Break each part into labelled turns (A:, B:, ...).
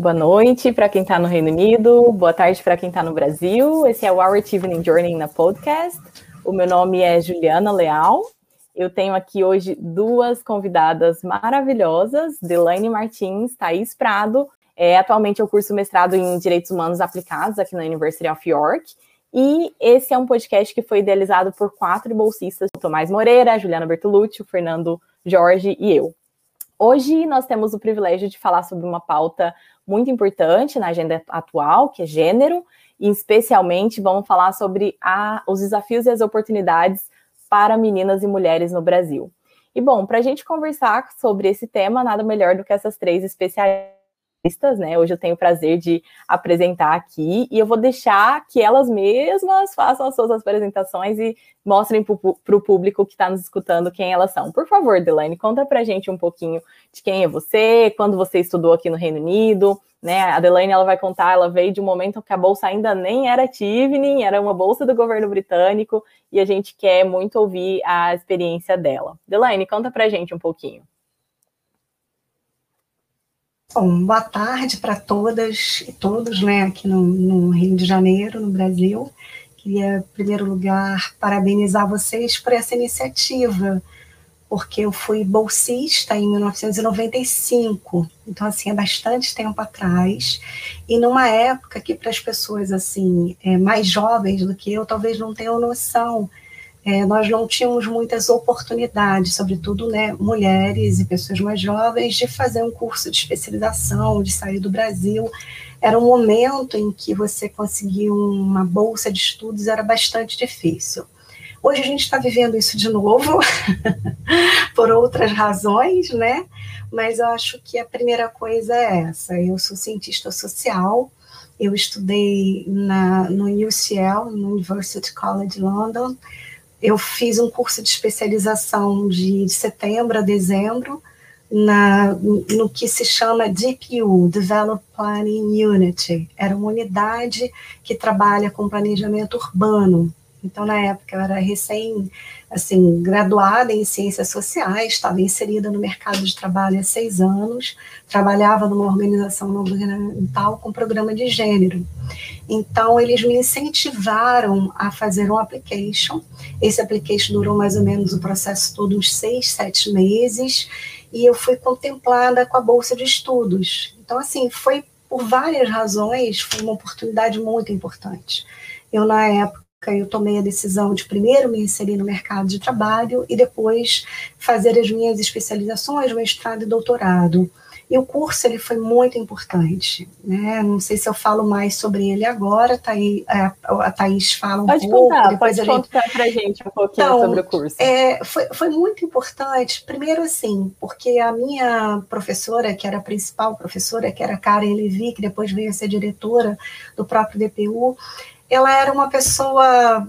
A: Boa noite para quem está no Reino Unido, boa tarde para quem está no Brasil. Esse é o Our Evening Journey na podcast. O meu nome é Juliana Leal. Eu tenho aqui hoje duas convidadas maravilhosas, Delaine Martins, Thaís Prado. É, atualmente eu curso mestrado em Direitos Humanos Aplicados aqui na University of York. E esse é um podcast que foi idealizado por quatro bolsistas: Tomás Moreira, Juliana Bertolucci, o Fernando Jorge e eu. Hoje nós temos o privilégio de falar sobre uma pauta muito importante na agenda atual, que é gênero, e especialmente vamos falar sobre a, os desafios e as oportunidades para meninas e mulheres no Brasil. E bom, para a gente conversar sobre esse tema, nada melhor do que essas três especialistas né? Hoje eu tenho o prazer de apresentar aqui e eu vou deixar que elas mesmas façam as suas apresentações e mostrem para o público que está nos escutando quem elas são. Por favor, Delaine, conta para gente um pouquinho de quem é você, quando você estudou aqui no Reino Unido, né? A Delaine ela vai contar, ela veio de um momento que a bolsa ainda nem era Tivning, era uma bolsa do governo britânico e a gente quer muito ouvir a experiência dela. Delaine, conta para gente um pouquinho.
B: Bom, boa tarde para todas e todos, né, aqui no, no, Rio de Janeiro, no Brasil. Queria, em primeiro lugar, parabenizar vocês por essa iniciativa, porque eu fui bolsista em 1995, então, assim, é bastante tempo atrás, e numa época que para as pessoas, assim, é, mais jovens do que eu, talvez não tenham noção é, nós não tínhamos muitas oportunidades, sobretudo né, mulheres e pessoas mais jovens, de fazer um curso de especialização, de sair do Brasil. Era um momento em que você conseguir uma bolsa de estudos era bastante difícil. Hoje a gente está vivendo isso de novo, por outras razões, né? Mas eu acho que a primeira coisa é essa. Eu sou cientista social, eu estudei na, no UCL, no University College London, eu fiz um curso de especialização de setembro a dezembro na, no que se chama DPU, Develop Planning Unity. Era uma unidade que trabalha com planejamento urbano. Então, na época, eu era recém, assim, graduada em ciências sociais, estava inserida no mercado de trabalho há seis anos, trabalhava numa organização não governamental com programa de gênero. Então, eles me incentivaram a fazer um application. Esse application durou mais ou menos o processo todo, uns seis, sete meses, e eu fui contemplada com a bolsa de estudos. Então, assim, foi por várias razões, foi uma oportunidade muito importante. Eu, na época, eu tomei a decisão de primeiro me inserir no mercado de trabalho e depois fazer as minhas especializações, mestrado e doutorado. E o curso ele foi muito importante, né? Não sei se eu falo mais sobre ele agora, a, a Thaís fala um
A: pode
B: pouco.
A: Contar, pode gente... contar para gente um pouquinho então, sobre o curso.
B: É, foi, foi muito importante, primeiro assim, porque a minha professora, que era a principal professora, que era Karen Levy, que depois veio a ser diretora do próprio DPU, ela era uma pessoa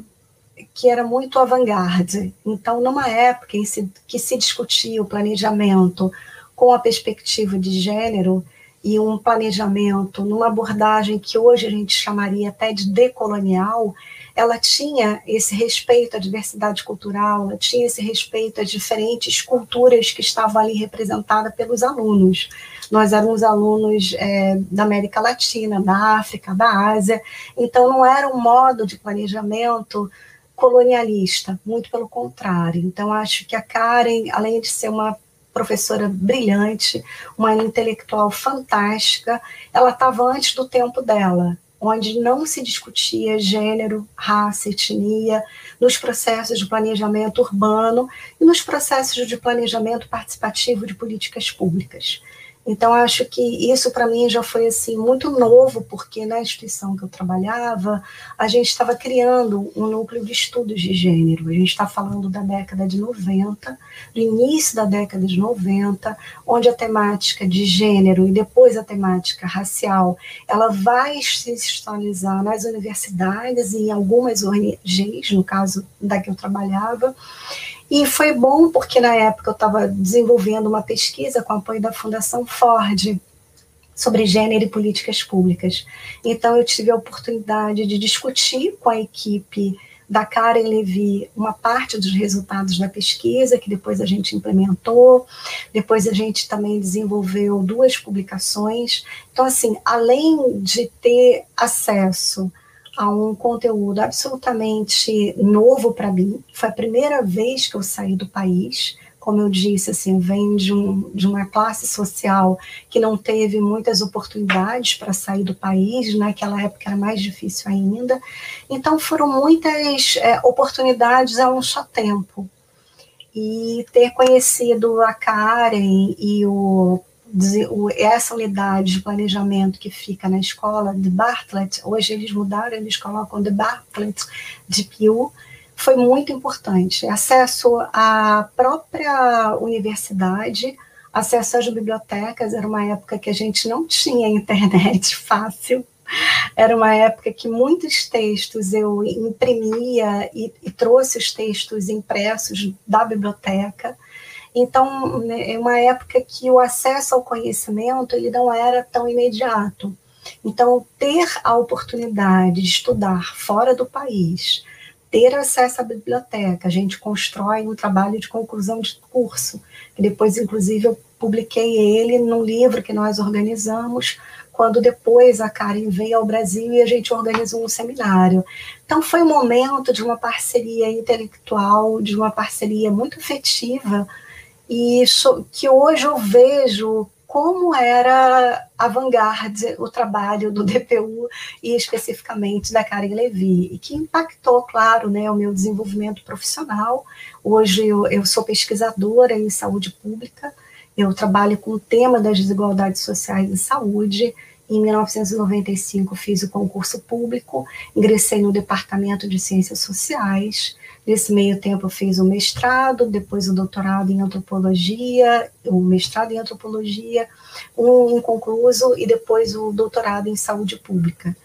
B: que era muito avant-garde. Então, numa época em que se discutia o planejamento com a perspectiva de gênero e um planejamento numa abordagem que hoje a gente chamaria até de decolonial, ela tinha esse respeito à diversidade cultural, ela tinha esse respeito às diferentes culturas que estavam ali representadas pelos alunos. Nós éramos alunos é, da América Latina, da África, da Ásia, então não era um modo de planejamento colonialista, muito pelo contrário. Então, acho que a Karen, além de ser uma professora brilhante, uma intelectual fantástica, ela estava antes do tempo dela, onde não se discutia gênero, raça, etnia, nos processos de planejamento urbano e nos processos de planejamento participativo de políticas públicas. Então, acho que isso para mim já foi assim muito novo, porque na instituição que eu trabalhava, a gente estava criando um núcleo de estudos de gênero. A gente está falando da década de 90, do início da década de 90, onde a temática de gênero e depois a temática racial, ela vai se institucionalizar nas universidades e em algumas ONGs, no caso da que eu trabalhava, e foi bom porque na época eu estava desenvolvendo uma pesquisa com apoio da Fundação Ford sobre gênero e políticas públicas. Então eu tive a oportunidade de discutir com a equipe da Karen Levy uma parte dos resultados da pesquisa, que depois a gente implementou, depois a gente também desenvolveu duas publicações. Então, assim, além de ter acesso a um conteúdo absolutamente novo para mim, foi a primeira vez que eu saí do país, como eu disse, assim, vem de, um, de uma classe social que não teve muitas oportunidades para sair do país, naquela época era mais difícil ainda. Então, foram muitas é, oportunidades a um só tempo. E ter conhecido a Karen e o, o, essa unidade de planejamento que fica na escola de Bartlett, hoje eles mudaram, eles colocam de Bartlett de Pew, foi muito importante. Acesso à própria universidade, acesso às bibliotecas, era uma época que a gente não tinha internet fácil, era uma época que muitos textos eu imprimia e, e trouxe os textos impressos da biblioteca. Então, né, é uma época que o acesso ao conhecimento ele não era tão imediato. Então, ter a oportunidade de estudar fora do país, ter acesso à biblioteca. A gente constrói um trabalho de conclusão de curso, que depois, inclusive, eu publiquei ele num livro que nós organizamos, quando depois a Karen veio ao Brasil e a gente organizou um seminário. Então, foi um momento de uma parceria intelectual, de uma parceria muito afetiva, e isso, que hoje eu vejo como era avant-garde o trabalho do DPU e especificamente da Karen Levy, e que impactou, claro, né, o meu desenvolvimento profissional. Hoje eu, eu sou pesquisadora em saúde pública, eu trabalho com o tema das desigualdades sociais em saúde, em 1995 fiz o concurso público, ingressei no Departamento de Ciências Sociais, Nesse meio tempo eu fiz o mestrado, depois o doutorado em antropologia, o mestrado em antropologia, um inconcluso e depois o doutorado em saúde pública.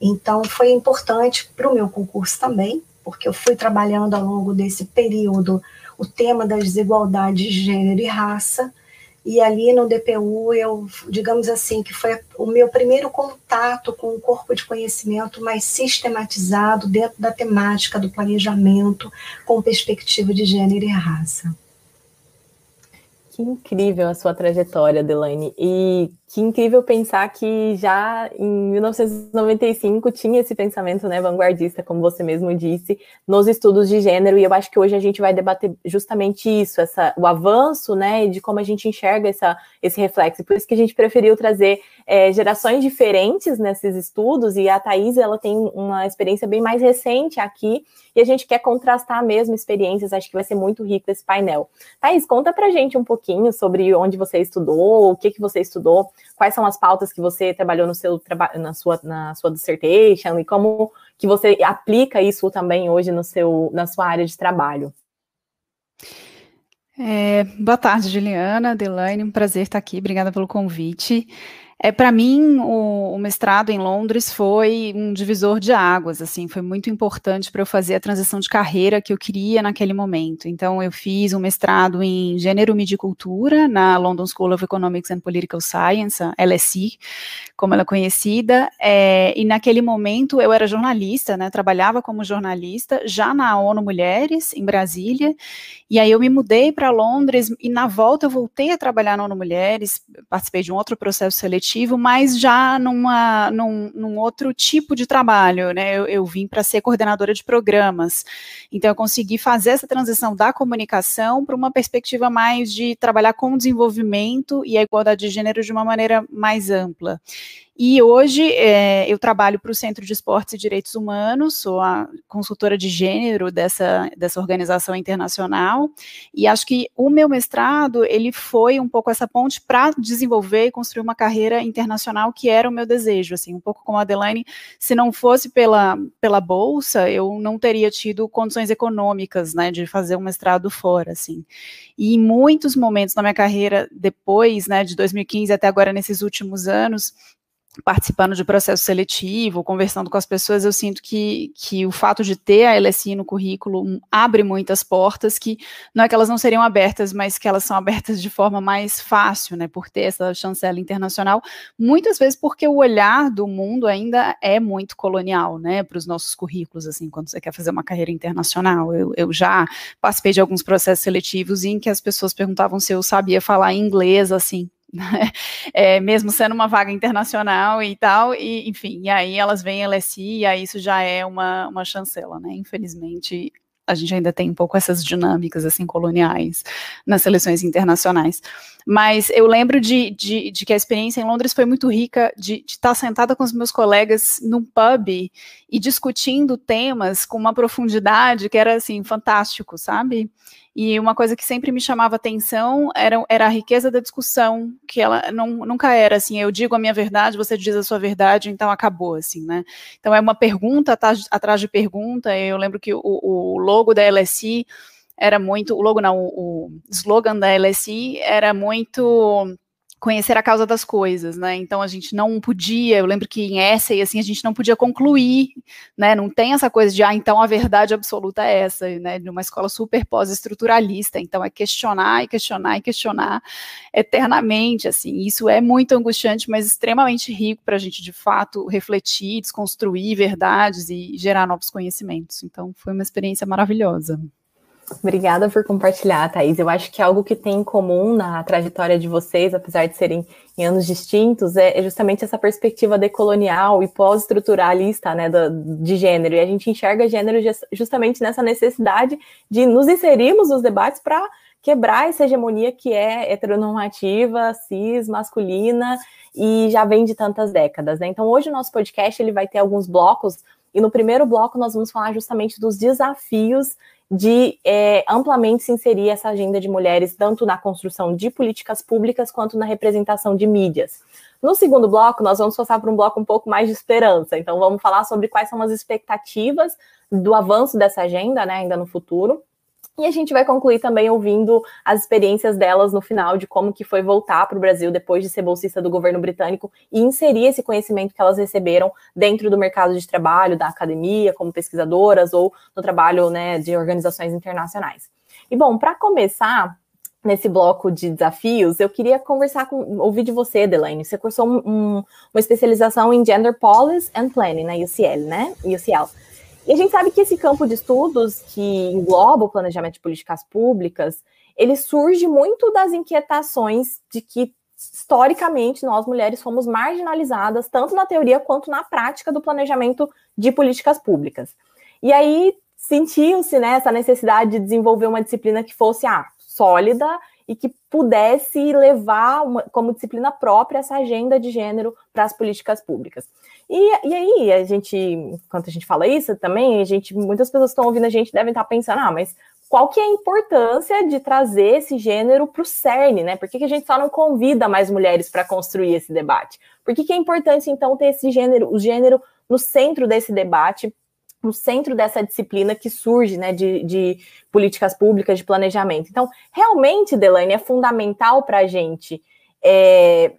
B: Então foi importante para o meu concurso também, porque eu fui trabalhando ao longo desse período o tema das desigualdades de gênero e raça, e ali no DPU, eu, digamos assim, que foi o meu primeiro contato com o corpo de conhecimento mais sistematizado dentro da temática do planejamento com perspectiva de gênero e raça.
A: Que incrível a sua trajetória, Delaine. E que incrível pensar que já em 1995 tinha esse pensamento né, vanguardista, como você mesmo disse, nos estudos de gênero, e eu acho que hoje a gente vai debater justamente isso, essa, o avanço né, de como a gente enxerga essa, esse reflexo. Por isso que a gente preferiu trazer é, gerações diferentes nesses estudos, e a Thais ela tem uma experiência bem mais recente aqui, e a gente quer contrastar mesmo experiências, acho que vai ser muito rico esse painel. Thais, conta pra gente um pouquinho sobre onde você estudou, o que, que você estudou, quais são as pautas que você trabalhou no seu na sua, na sua dissertation e como que você aplica isso também hoje no seu, na sua área de trabalho.
C: É, boa tarde, Juliana, Delaine, um prazer estar aqui, obrigada pelo convite. É, para mim, o, o, mestrado em Londres foi um divisor de águas, assim, foi muito importante para eu fazer a transição de carreira que eu queria naquele momento. Então, eu fiz um mestrado em Gênero, e Cultura na London School of Economics and Political Science, LSE, como ela é conhecida, é, e naquele momento eu era jornalista, né, trabalhava como jornalista, já na ONU Mulheres, em Brasília, e aí eu me mudei para Londres, e na volta eu voltei a trabalhar na ONU Mulheres, participei de um outro processo seletivo, mas já numa, num, num outro tipo de trabalho, né? Eu, eu vim para ser coordenadora de programas, então eu consegui fazer essa transição da comunicação para uma perspectiva mais de trabalhar com o desenvolvimento e a igualdade de gênero de uma maneira mais ampla. E hoje é, eu trabalho para o Centro de Esportes e Direitos Humanos, sou a consultora de gênero dessa, dessa organização internacional, e acho que o meu mestrado, ele foi um pouco essa ponte para desenvolver e construir uma carreira internacional que era o meu desejo, assim, um pouco como a Adelaine, se não fosse pela, pela bolsa, eu não teria tido condições econômicas, né, de fazer um mestrado fora, assim. E em muitos momentos na minha carreira, depois, né, de 2015 até agora, nesses últimos anos, participando de processo seletivo, conversando com as pessoas, eu sinto que, que o fato de ter a LSI no currículo abre muitas portas que não é que elas não seriam abertas, mas que elas são abertas de forma mais fácil, né, por ter essa chancela internacional, muitas vezes porque o olhar do mundo ainda é muito colonial, né, para os nossos currículos, assim, quando você quer fazer uma carreira internacional. Eu, eu já participei de alguns processos seletivos em que as pessoas perguntavam se eu sabia falar inglês, assim, é, mesmo sendo uma vaga internacional e tal, e enfim, e aí elas vêm LSI, e aí isso já é uma, uma chancela, né? Infelizmente, a gente ainda tem um pouco essas dinâmicas assim coloniais nas seleções internacionais. Mas eu lembro de, de, de que a experiência em Londres foi muito rica de, estar sentada com os meus colegas num pub e discutindo temas com uma profundidade que era assim fantástico, sabe? E uma coisa que sempre me chamava atenção era, era a riqueza da discussão, que ela não, nunca era assim, eu digo a minha verdade, você diz a sua verdade, então acabou, assim, né? Então é uma pergunta atrás, atrás de pergunta, eu lembro que o, o logo da LSI era muito, o logo não, o, o slogan da LSI era muito conhecer a causa das coisas, né? Então a gente não podia, eu lembro que em essay assim a gente não podia concluir, né? Não tem essa coisa de ah, então a verdade absoluta é essa, né? Numa escola super pós-estruturalista, então é questionar e questionar e questionar eternamente, assim. Isso é muito angustiante, mas extremamente rico para a gente de fato refletir, desconstruir verdades e gerar novos conhecimentos. Então foi uma experiência maravilhosa.
A: Obrigada por compartilhar, Thaís. Eu acho que algo que tem em comum na trajetória de vocês, apesar de serem em anos distintos, é, é justamente essa perspectiva decolonial e pós-estruturalista né, de gênero. E a gente enxerga gênero justamente nessa necessidade de nos inserirmos nos debates para quebrar essa hegemonia que é heteronormativa, cis, masculina e já vem de tantas décadas. Né? Então, hoje o nosso podcast ele vai ter alguns blocos e no primeiro bloco nós vamos falar justamente dos desafios de é, amplamente se inserir essa agenda de mulheres, tanto na construção de políticas públicas quanto na representação de mídias. No segundo bloco, nós vamos passar por um bloco um pouco mais de esperança. Então, vamos falar sobre quais são as expectativas do avanço dessa agenda, né, ainda no futuro. E a gente vai concluir também ouvindo as experiências delas no final de como que foi voltar para o Brasil depois de ser bolsista do governo britânico e inserir esse conhecimento que elas receberam dentro do mercado de trabalho, da academia, como pesquisadoras ou no trabalho né, de organizações internacionais. E bom, para começar, nesse bloco de desafios, eu queria conversar com, ouvir de você, Delaine. Você cursou um, um, uma especialização em Gender Policy and Planning na UCL, né? UCL. E a gente sabe que esse campo de estudos que engloba o planejamento de políticas públicas, ele surge muito das inquietações de que historicamente nós mulheres fomos marginalizadas tanto na teoria quanto na prática do planejamento de políticas públicas. E aí sentiu-se né, essa necessidade de desenvolver uma disciplina que fosse ah, sólida e que pudesse levar uma, como disciplina própria essa agenda de gênero para as políticas públicas. E, e aí, a gente, enquanto a gente fala isso também, a gente, muitas pessoas que estão ouvindo a gente devem estar pensando, ah, mas qual que é a importância de trazer esse gênero para o CERN, né? Por que, que, a gente só não convida mais mulheres para construir esse debate? Por que, que é importante, então, ter esse gênero, o gênero no centro desse debate, no centro dessa disciplina que surge, né, de, de políticas públicas, de planejamento? Então, realmente, Delane, é fundamental para a gente é,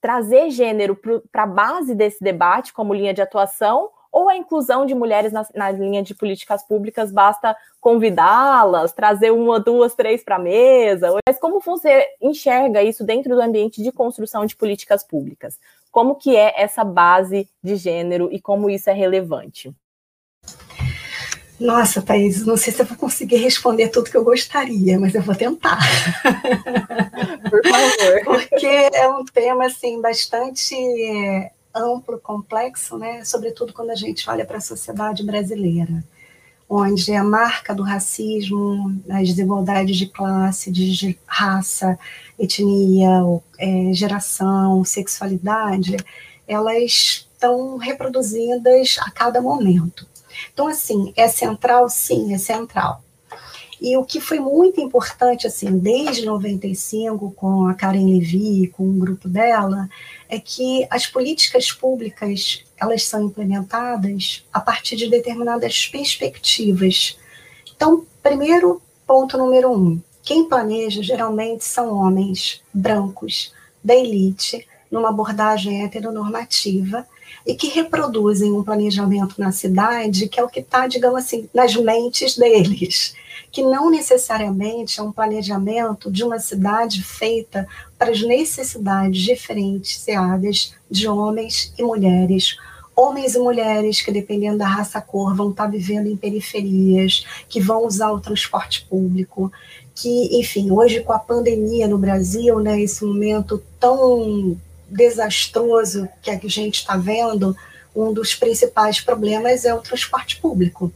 A: trazer gênero para a base desse debate como linha de atuação, ou a inclusão de mulheres na, na linha de políticas públicas basta convidá-las, trazer uma, duas, três para a mesa? Mas como você enxerga isso dentro do ambiente de construção de políticas públicas? Como que é essa base de gênero e como isso é relevante?
B: Nossa, Thaís, não sei se eu vou conseguir responder tudo que eu gostaria, mas eu vou tentar.
A: Por favor.
B: Porque é um tema assim bastante amplo, complexo, né? Sobretudo quando a gente olha para a sociedade brasileira, onde a marca do racismo, as desigualdades de classe, de raça, etnia, é, geração, sexualidade, elas estão reproduzidas a cada momento. Então, assim, é central? Sim, é central. E o que foi muito importante, assim, desde 95, com a Karen Levy, com o grupo dela, é que as políticas públicas, elas são implementadas a partir de determinadas perspectivas. Então, primeiro ponto número um, quem planeja geralmente são homens brancos, da elite, numa abordagem heteronormativa e que reproduzem um planejamento na cidade que é o que está, digamos assim, nas mentes deles, que não necessariamente é um planejamento de uma cidade feita para as necessidades diferenciadas de homens e mulheres, homens e mulheres que, dependendo da raça cor, vão estar tá vivendo em periferias, que vão usar o transporte público, que, enfim, hoje com a pandemia no Brasil, né, esse momento tão desastroso que a gente está vendo, um dos principais problemas é o transporte público.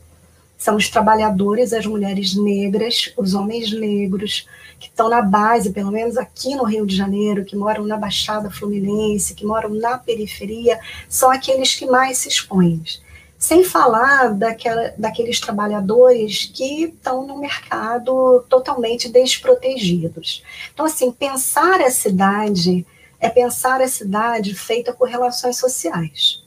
B: São os trabalhadores, as mulheres negras, os homens negros, que estão na base, pelo menos aqui no Rio de Janeiro, que moram na Baixada Fluminense, que moram na periferia, são aqueles que mais se expõem. Sem falar daquela, daqueles trabalhadores que estão no mercado totalmente desprotegidos. Então, assim, pensar a cidade é pensar a cidade feita por relações sociais.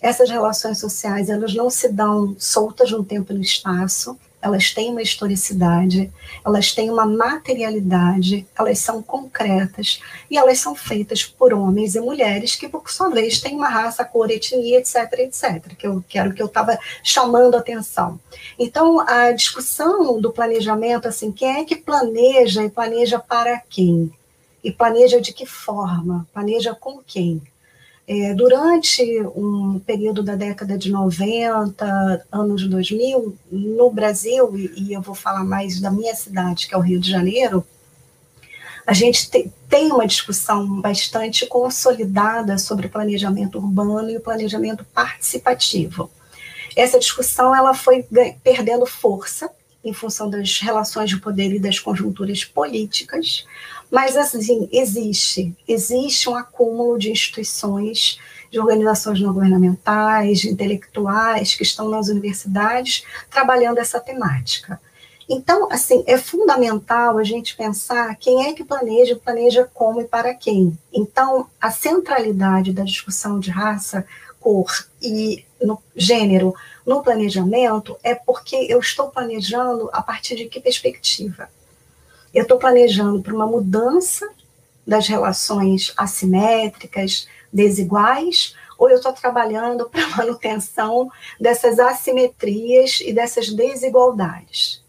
B: Essas relações sociais, elas não se dão soltas no tempo e no espaço, elas têm uma historicidade, elas têm uma materialidade, elas são concretas e elas são feitas por homens e mulheres que, por sua vez, têm uma raça, cor, etnia, etc, etc, que eu quero que eu estava chamando a atenção. Então, a discussão do planejamento, assim, quem é que planeja e planeja para quem? E planeja de que forma? Planeja com quem? É, durante um período da década de 90, anos 2000, no Brasil, e, e eu vou falar mais da minha cidade, que é o Rio de Janeiro, a gente te, tem uma discussão bastante consolidada sobre planejamento urbano e o planejamento participativo. Essa discussão ela foi perdendo força em função das relações de poder e das conjunturas políticas, mas, assim, existe, existe um acúmulo de instituições, de organizações não governamentais, de intelectuais que estão nas universidades trabalhando essa temática. Então, assim, é fundamental a gente pensar quem é que planeja, planeja como e para quem. Então, a centralidade da discussão de raça, cor e no gênero no planejamento é porque eu estou planejando a partir de que perspectiva? Eu estou planejando para uma mudança das relações assimétricas, desiguais, ou eu estou trabalhando para a manutenção dessas assimetrias e dessas desigualdades.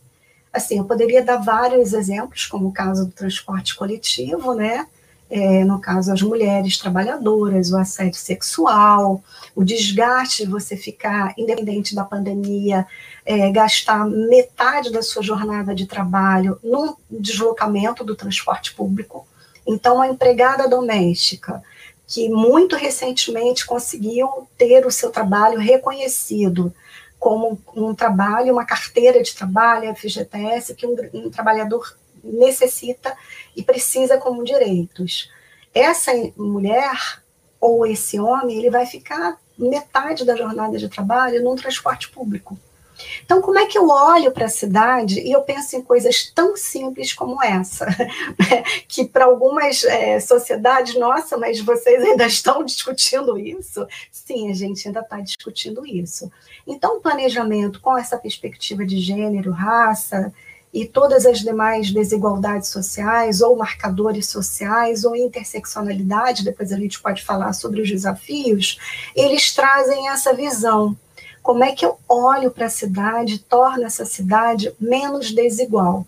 B: Assim, eu poderia dar vários exemplos, como o caso do transporte coletivo, né? É, no caso, as mulheres trabalhadoras, o assédio sexual, o desgaste de você ficar, independente da pandemia, é, gastar metade da sua jornada de trabalho no deslocamento do transporte público. Então, uma empregada doméstica que muito recentemente conseguiu ter o seu trabalho reconhecido como um trabalho, uma carteira de trabalho, FGTS, que um, um trabalhador necessita e precisa como direitos. Essa mulher ou esse homem, ele vai ficar metade da jornada de trabalho num transporte público. Então, como é que eu olho para a cidade e eu penso em coisas tão simples como essa? que para algumas é, sociedades, nossa, mas vocês ainda estão discutindo isso? Sim, a gente ainda está discutindo isso. Então, o planejamento com essa perspectiva de gênero, raça e todas as demais desigualdades sociais, ou marcadores sociais, ou interseccionalidade, depois a gente pode falar sobre os desafios, eles trazem essa visão. Como é que eu olho para a cidade, torno essa cidade menos desigual?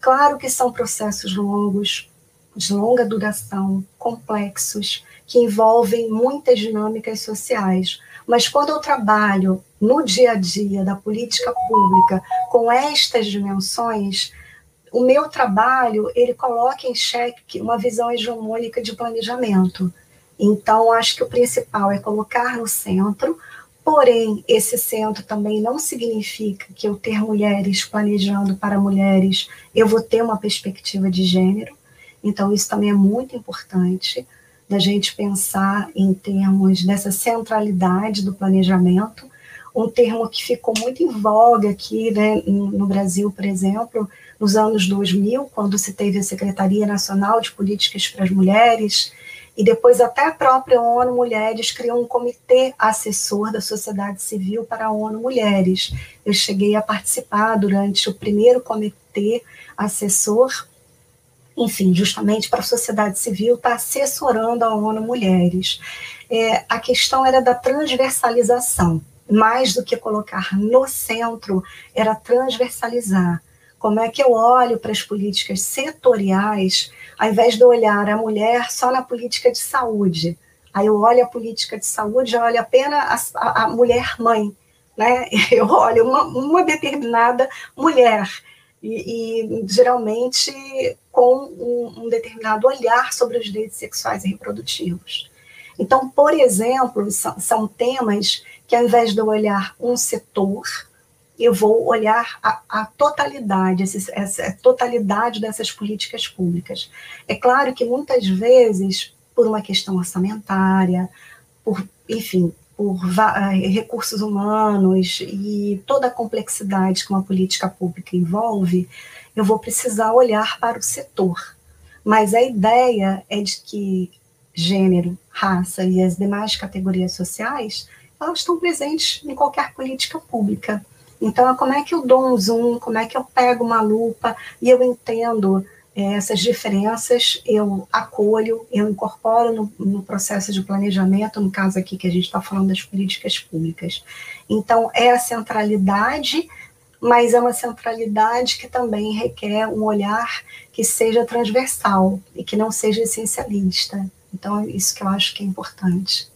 B: Claro que são processos longos, de longa duração, complexos, que envolvem muitas dinâmicas sociais. Mas quando eu trabalho no dia a dia da política pública com estas dimensões, o meu trabalho ele coloca em xeque uma visão hegemônica de planejamento. Então, acho que o principal é colocar no centro, porém, esse centro também não significa que eu ter mulheres planejando para mulheres, eu vou ter uma perspectiva de gênero. Então, isso também é muito importante da gente pensar em termos dessa centralidade do planejamento, um termo que ficou muito em voga aqui né, no Brasil, por exemplo, nos anos 2000, quando se teve a Secretaria Nacional de Políticas para as Mulheres, e depois até a própria ONU Mulheres criou um comitê assessor da sociedade civil para a ONU Mulheres. Eu cheguei a participar durante o primeiro comitê assessor enfim, justamente para a sociedade civil, está assessorando a ONU Mulheres. É, a questão era da transversalização, mais do que colocar no centro, era transversalizar. Como é que eu olho para as políticas setoriais, ao invés de olhar a mulher só na política de saúde? Aí eu olho a política de saúde, eu olho apenas a, a, a mulher mãe, né? Eu olho uma, uma determinada mulher e, e geralmente com um, um, determinado olhar sobre os direitos sexuais e reprodutivos. Então, por exemplo, são, são temas que, ao invés de eu olhar um setor, eu vou olhar a, a totalidade, essa, essa totalidade dessas políticas públicas. É claro que muitas vezes, por uma questão orçamentária, por, enfim, por eh, recursos humanos e toda a complexidade que uma política pública envolve, eu vou precisar olhar para o setor. Mas a ideia é de que gênero, raça e as demais categorias sociais, elas estão presentes em qualquer política pública. Então, como é que eu dou um zoom, como é que eu pego uma lupa e eu entendo é, essas diferenças eu acolho, eu incorporo no, no, processo de planejamento, no caso aqui que a gente está falando das políticas públicas. Então, é a centralidade, mas é uma centralidade que também requer um olhar que seja transversal e que não seja essencialista. Então, é isso que eu acho que é importante.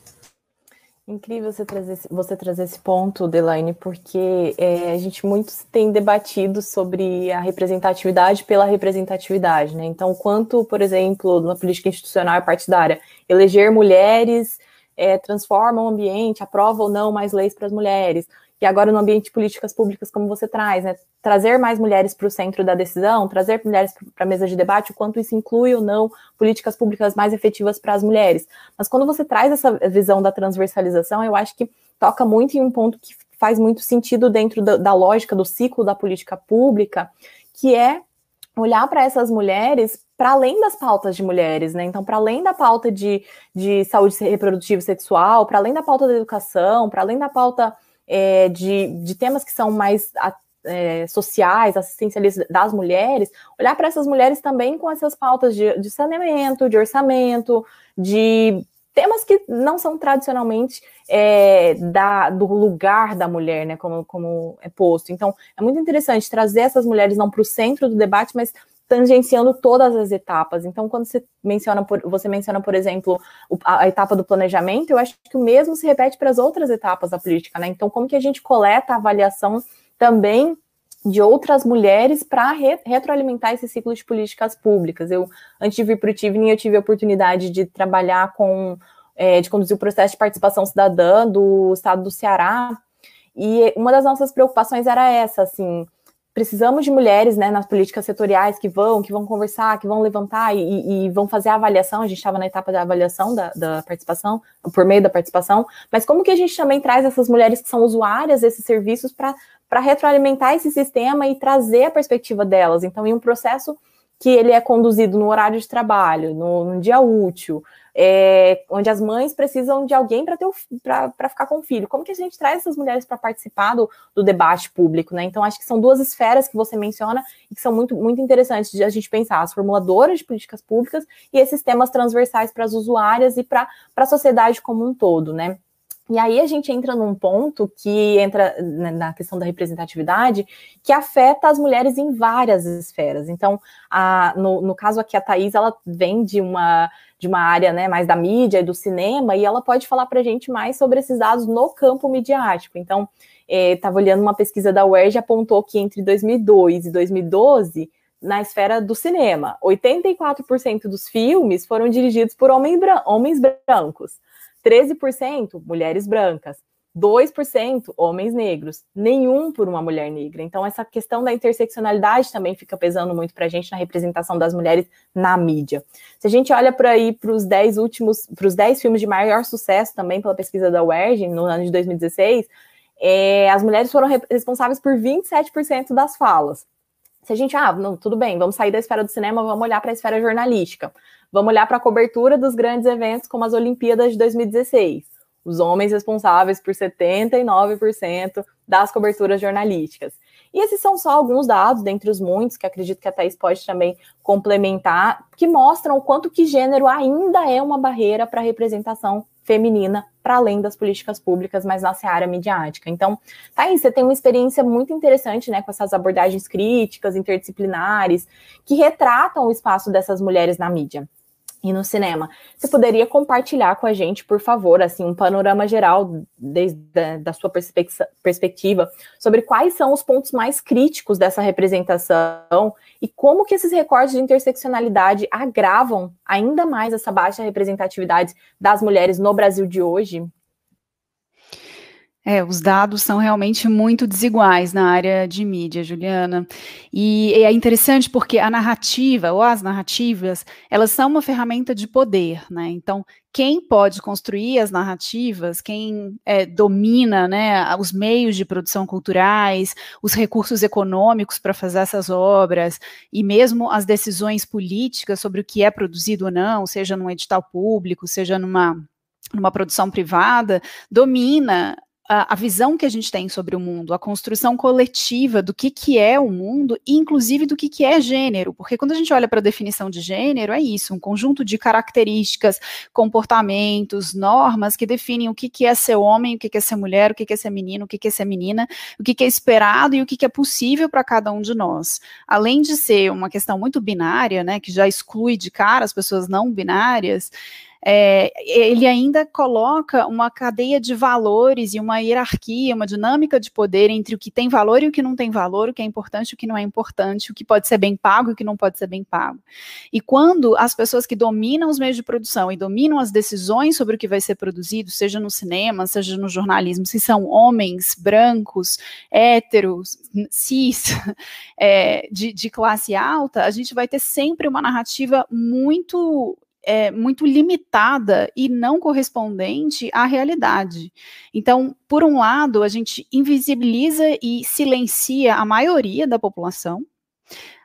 A: Incrível você trazer, esse, você trazer esse ponto, Delaine, porque é, a gente muito tem debatido sobre a representatividade pela representatividade, né? Então, quanto, por exemplo, na política institucional e partidária, eleger mulheres é, transforma o ambiente, aprova ou não mais leis para as mulheres, e agora no ambiente de políticas públicas, como você traz, né? Trazer mais mulheres para o centro da decisão, trazer mulheres para a mesa de debate, o quanto isso inclui ou não políticas públicas mais efetivas para as mulheres. Mas quando você traz essa visão da transversalização, eu acho que toca muito em um ponto que faz muito sentido dentro da, da lógica do ciclo da política pública, que é olhar para essas mulheres para além das pautas de mulheres, né? Então, para além da pauta de, de saúde reprodutiva e sexual, para além da pauta da educação, para além da pauta é, de, de temas que são mais é, sociais, assistencialistas das mulheres, olhar para essas mulheres também com essas pautas de, de saneamento, de orçamento, de temas que não são tradicionalmente é, da, do lugar da mulher, né, como, como é posto. Então, é muito interessante trazer essas mulheres não para o centro do debate, mas tangenciando todas as etapas. Então, quando você menciona, por, você menciona, por exemplo, a, etapa do planejamento, eu acho que o mesmo se repete para as outras etapas da política, né? Então, como que a gente coleta a avaliação também de outras mulheres para re, retroalimentar esse ciclo de políticas públicas. Eu, antes de vir para o Tivni, eu tive a oportunidade de trabalhar com, é, de conduzir o processo de participação cidadã do estado do Ceará, e uma das nossas preocupações era essa, assim, precisamos de mulheres né, nas políticas setoriais que vão, que vão conversar, que vão levantar e, e vão fazer a avaliação. A gente estava na etapa da avaliação da, da, participação, por meio da participação, mas como que a gente também traz essas mulheres que são usuárias desses serviços para retroalimentar esse sistema e trazer a perspectiva delas? Então, em um processo que ele é conduzido no horário de trabalho, no, no dia útil, é, onde as mães precisam de alguém para ficar com o filho. Como que a gente traz essas mulheres para participar do, do, debate público, né? Então, acho que são duas esferas que você menciona e que são muito, muito interessantes de a gente pensar, as formuladoras de políticas públicas e esses temas transversais para as usuárias e para a sociedade como um todo, né? E aí a gente entra num ponto que entra né, na questão da representatividade, que afeta as mulheres em várias esferas. Então, a, no, no, caso aqui, a Thais, ela vem de uma, de uma área né, mais da mídia e do cinema, e ela pode falar para a gente mais sobre esses dados no campo midiático. Então, estava é, olhando uma pesquisa da UERJ, apontou que entre 2002 e 2012, na esfera do cinema, 84% dos filmes foram dirigidos por homens brancos. 13% mulheres brancas, 2% homens negros, nenhum por uma mulher negra. Então, essa questão da interseccionalidade também fica pesando muito para a gente na representação das mulheres na mídia. Se a gente olha por aí para os 10 últimos, para os 10 filmes de maior sucesso também pela pesquisa da UERJ, no ano de 2016, é, as mulheres foram responsáveis por 27% das falas. Se a gente, ah, não, tudo bem, vamos sair da esfera do cinema, vamos olhar para a esfera jornalística. Vamos olhar para a cobertura dos grandes eventos, como as Olimpíadas de 2016. Os homens responsáveis por 79% das coberturas jornalísticas. E esses são só alguns dados, dentre os muitos, que acredito que a Thais pode também complementar, que mostram o quanto que gênero ainda é uma barreira para a representação feminina para além das políticas públicas, mas na seara midiática. Então, Thaís, você tem uma experiência muito interessante, né, com essas abordagens críticas, interdisciplinares, que retratam o espaço dessas mulheres na mídia e no cinema. Você poderia compartilhar com a gente, por favor, assim, um panorama geral desde a, da sua perspectiva sobre quais são os pontos mais críticos dessa representação e como que esses recortes de interseccionalidade agravam ainda mais essa baixa representatividade das mulheres no Brasil de hoje?
C: É, os dados são realmente muito desiguais na área de mídia, Juliana. E é interessante porque a narrativa, ou as narrativas, elas são uma ferramenta de poder, né? Então, quem pode construir as narrativas, quem é, domina né, os meios de produção culturais, os recursos econômicos para fazer essas obras, e mesmo as decisões políticas sobre o que é produzido ou não, seja num edital público, seja numa numa produção privada, domina a, visão que a gente tem sobre o mundo, a construção coletiva do que, que é o mundo, e inclusive do que, que é gênero, porque quando a gente olha para a definição de gênero, é isso, um conjunto de características, comportamentos, normas que definem o que, que é ser homem, o que, que é ser mulher, o que, que é ser menino, o que, que é ser menina, o que, que é esperado e o que, que é possível para cada um de nós. Além de ser uma questão muito binária, né, que já exclui de cara as pessoas não binárias, é, ele ainda coloca uma cadeia de valores e uma hierarquia, uma dinâmica de poder entre o que tem valor e o que não tem valor, o que é importante e o que não é importante, o que pode ser bem pago e o que não pode ser bem pago. E quando as pessoas que dominam os meios de produção e dominam as decisões sobre o que vai ser produzido, seja no cinema, seja no jornalismo, se são homens, brancos, héteros, cis, é, de, de classe alta, a gente vai ter sempre uma narrativa muito é, muito limitada e não correspondente à realidade. Então, por um lado, a gente invisibiliza e silencia a maioria da população,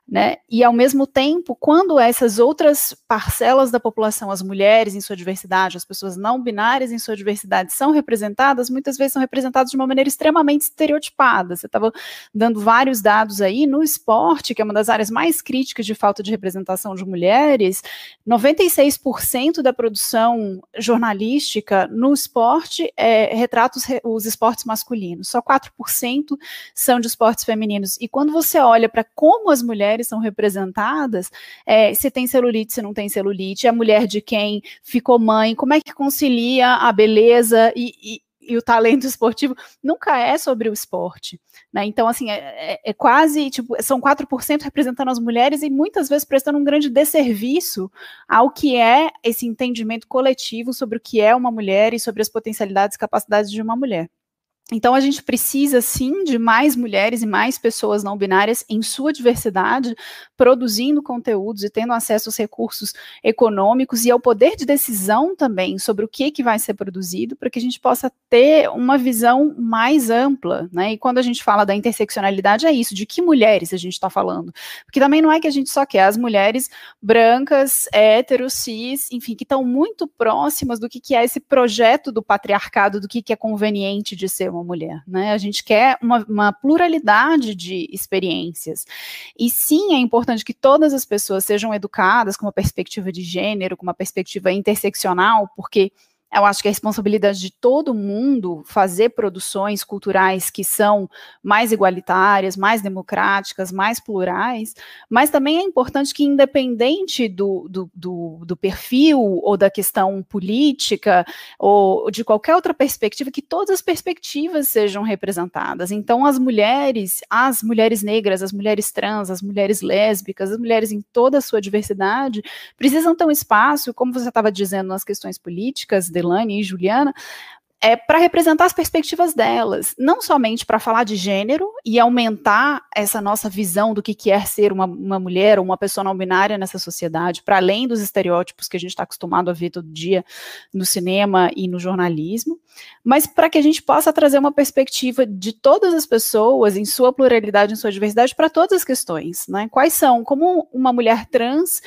C: né? E ao mesmo tempo, quando essas outras parcelas da população, as mulheres em sua diversidade, as pessoas não binárias em sua diversidade, são representadas, muitas vezes são representadas de uma maneira extremamente estereotipada. Você estava dando vários dados aí no esporte, que é uma das áreas mais críticas de falta de representação de mulheres, 96% da produção jornalística no esporte é, retrata os, os esportes masculinos, só 4% são de esportes femininos. E quando você olha para como as mulheres mulheres são representadas, é, se tem celulite, se não tem celulite, a mulher de quem ficou mãe, como é que concilia a beleza e, e e o talento esportivo nunca é sobre o esporte, né? Então, assim, é, é, é quase, tipo, são 4% representando as mulheres e muitas vezes prestando um grande desserviço ao que é esse entendimento coletivo sobre o que é uma mulher e sobre as potencialidades e capacidades de uma mulher. Então, a gente precisa, sim, de mais mulheres e mais pessoas não binárias em sua diversidade, produzindo conteúdos e tendo acesso aos recursos econômicos e ao poder de decisão também sobre o que, que vai ser produzido, para que a gente possa ter uma visão mais ampla. Né? E quando a gente fala da interseccionalidade, é isso, de que mulheres a gente está falando. Porque também não é que a gente só quer as mulheres brancas, héteros, cis, enfim, que estão muito próximas do que, que é esse projeto do patriarcado, do que, que é conveniente de ser uma uma mulher, né? A gente quer uma, uma pluralidade de experiências. E sim, é importante que todas as pessoas sejam educadas com uma perspectiva de gênero, com uma perspectiva interseccional, porque eu acho que é responsabilidade de todo mundo fazer produções culturais que são mais igualitárias, mais democráticas, mais plurais, mas também é importante que, independente do, do, do, do perfil ou da questão política ou de qualquer outra perspectiva, que todas as perspectivas sejam representadas. Então, as mulheres, as mulheres negras, as mulheres trans, as mulheres lésbicas, as mulheres em toda a sua diversidade, precisam ter um espaço, como você estava dizendo nas questões políticas, Delane e Juliana, é para representar as perspectivas delas, não somente para falar de gênero e aumentar essa nossa visão do que, que é ser uma, uma mulher ou uma pessoa não binária nessa sociedade, para além dos estereótipos que a gente está acostumado a ver todo dia no cinema e no jornalismo, mas para que a gente possa trazer uma perspectiva de todas as pessoas, em sua pluralidade, em sua diversidade, para todas as questões. Né? Quais são? Como uma mulher trans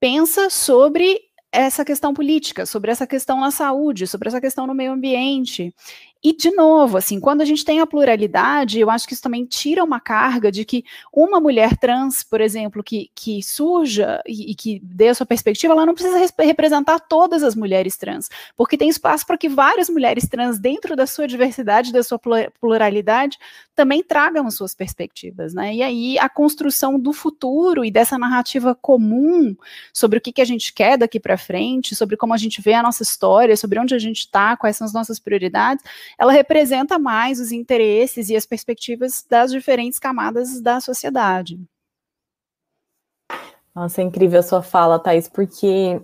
C: pensa sobre essa questão política, sobre essa questão na saúde, sobre essa questão no meio ambiente. E, de novo, assim, quando a gente tem a pluralidade, eu acho que isso também tira uma carga de que uma mulher trans, por exemplo, que, que surja e, e que dê a sua perspectiva, ela não precisa representar todas as mulheres trans, porque tem espaço para que várias mulheres trans, dentro da sua diversidade, da sua pluralidade, também tragam suas perspectivas, né? E aí a construção do futuro e dessa narrativa comum sobre o que, que a gente quer daqui para frente, sobre como a gente vê a nossa história, sobre onde a gente está, quais são as nossas prioridades, ela representa mais os interesses e as perspectivas das diferentes camadas da sociedade.
A: Nossa, é incrível a sua fala, Thais, porque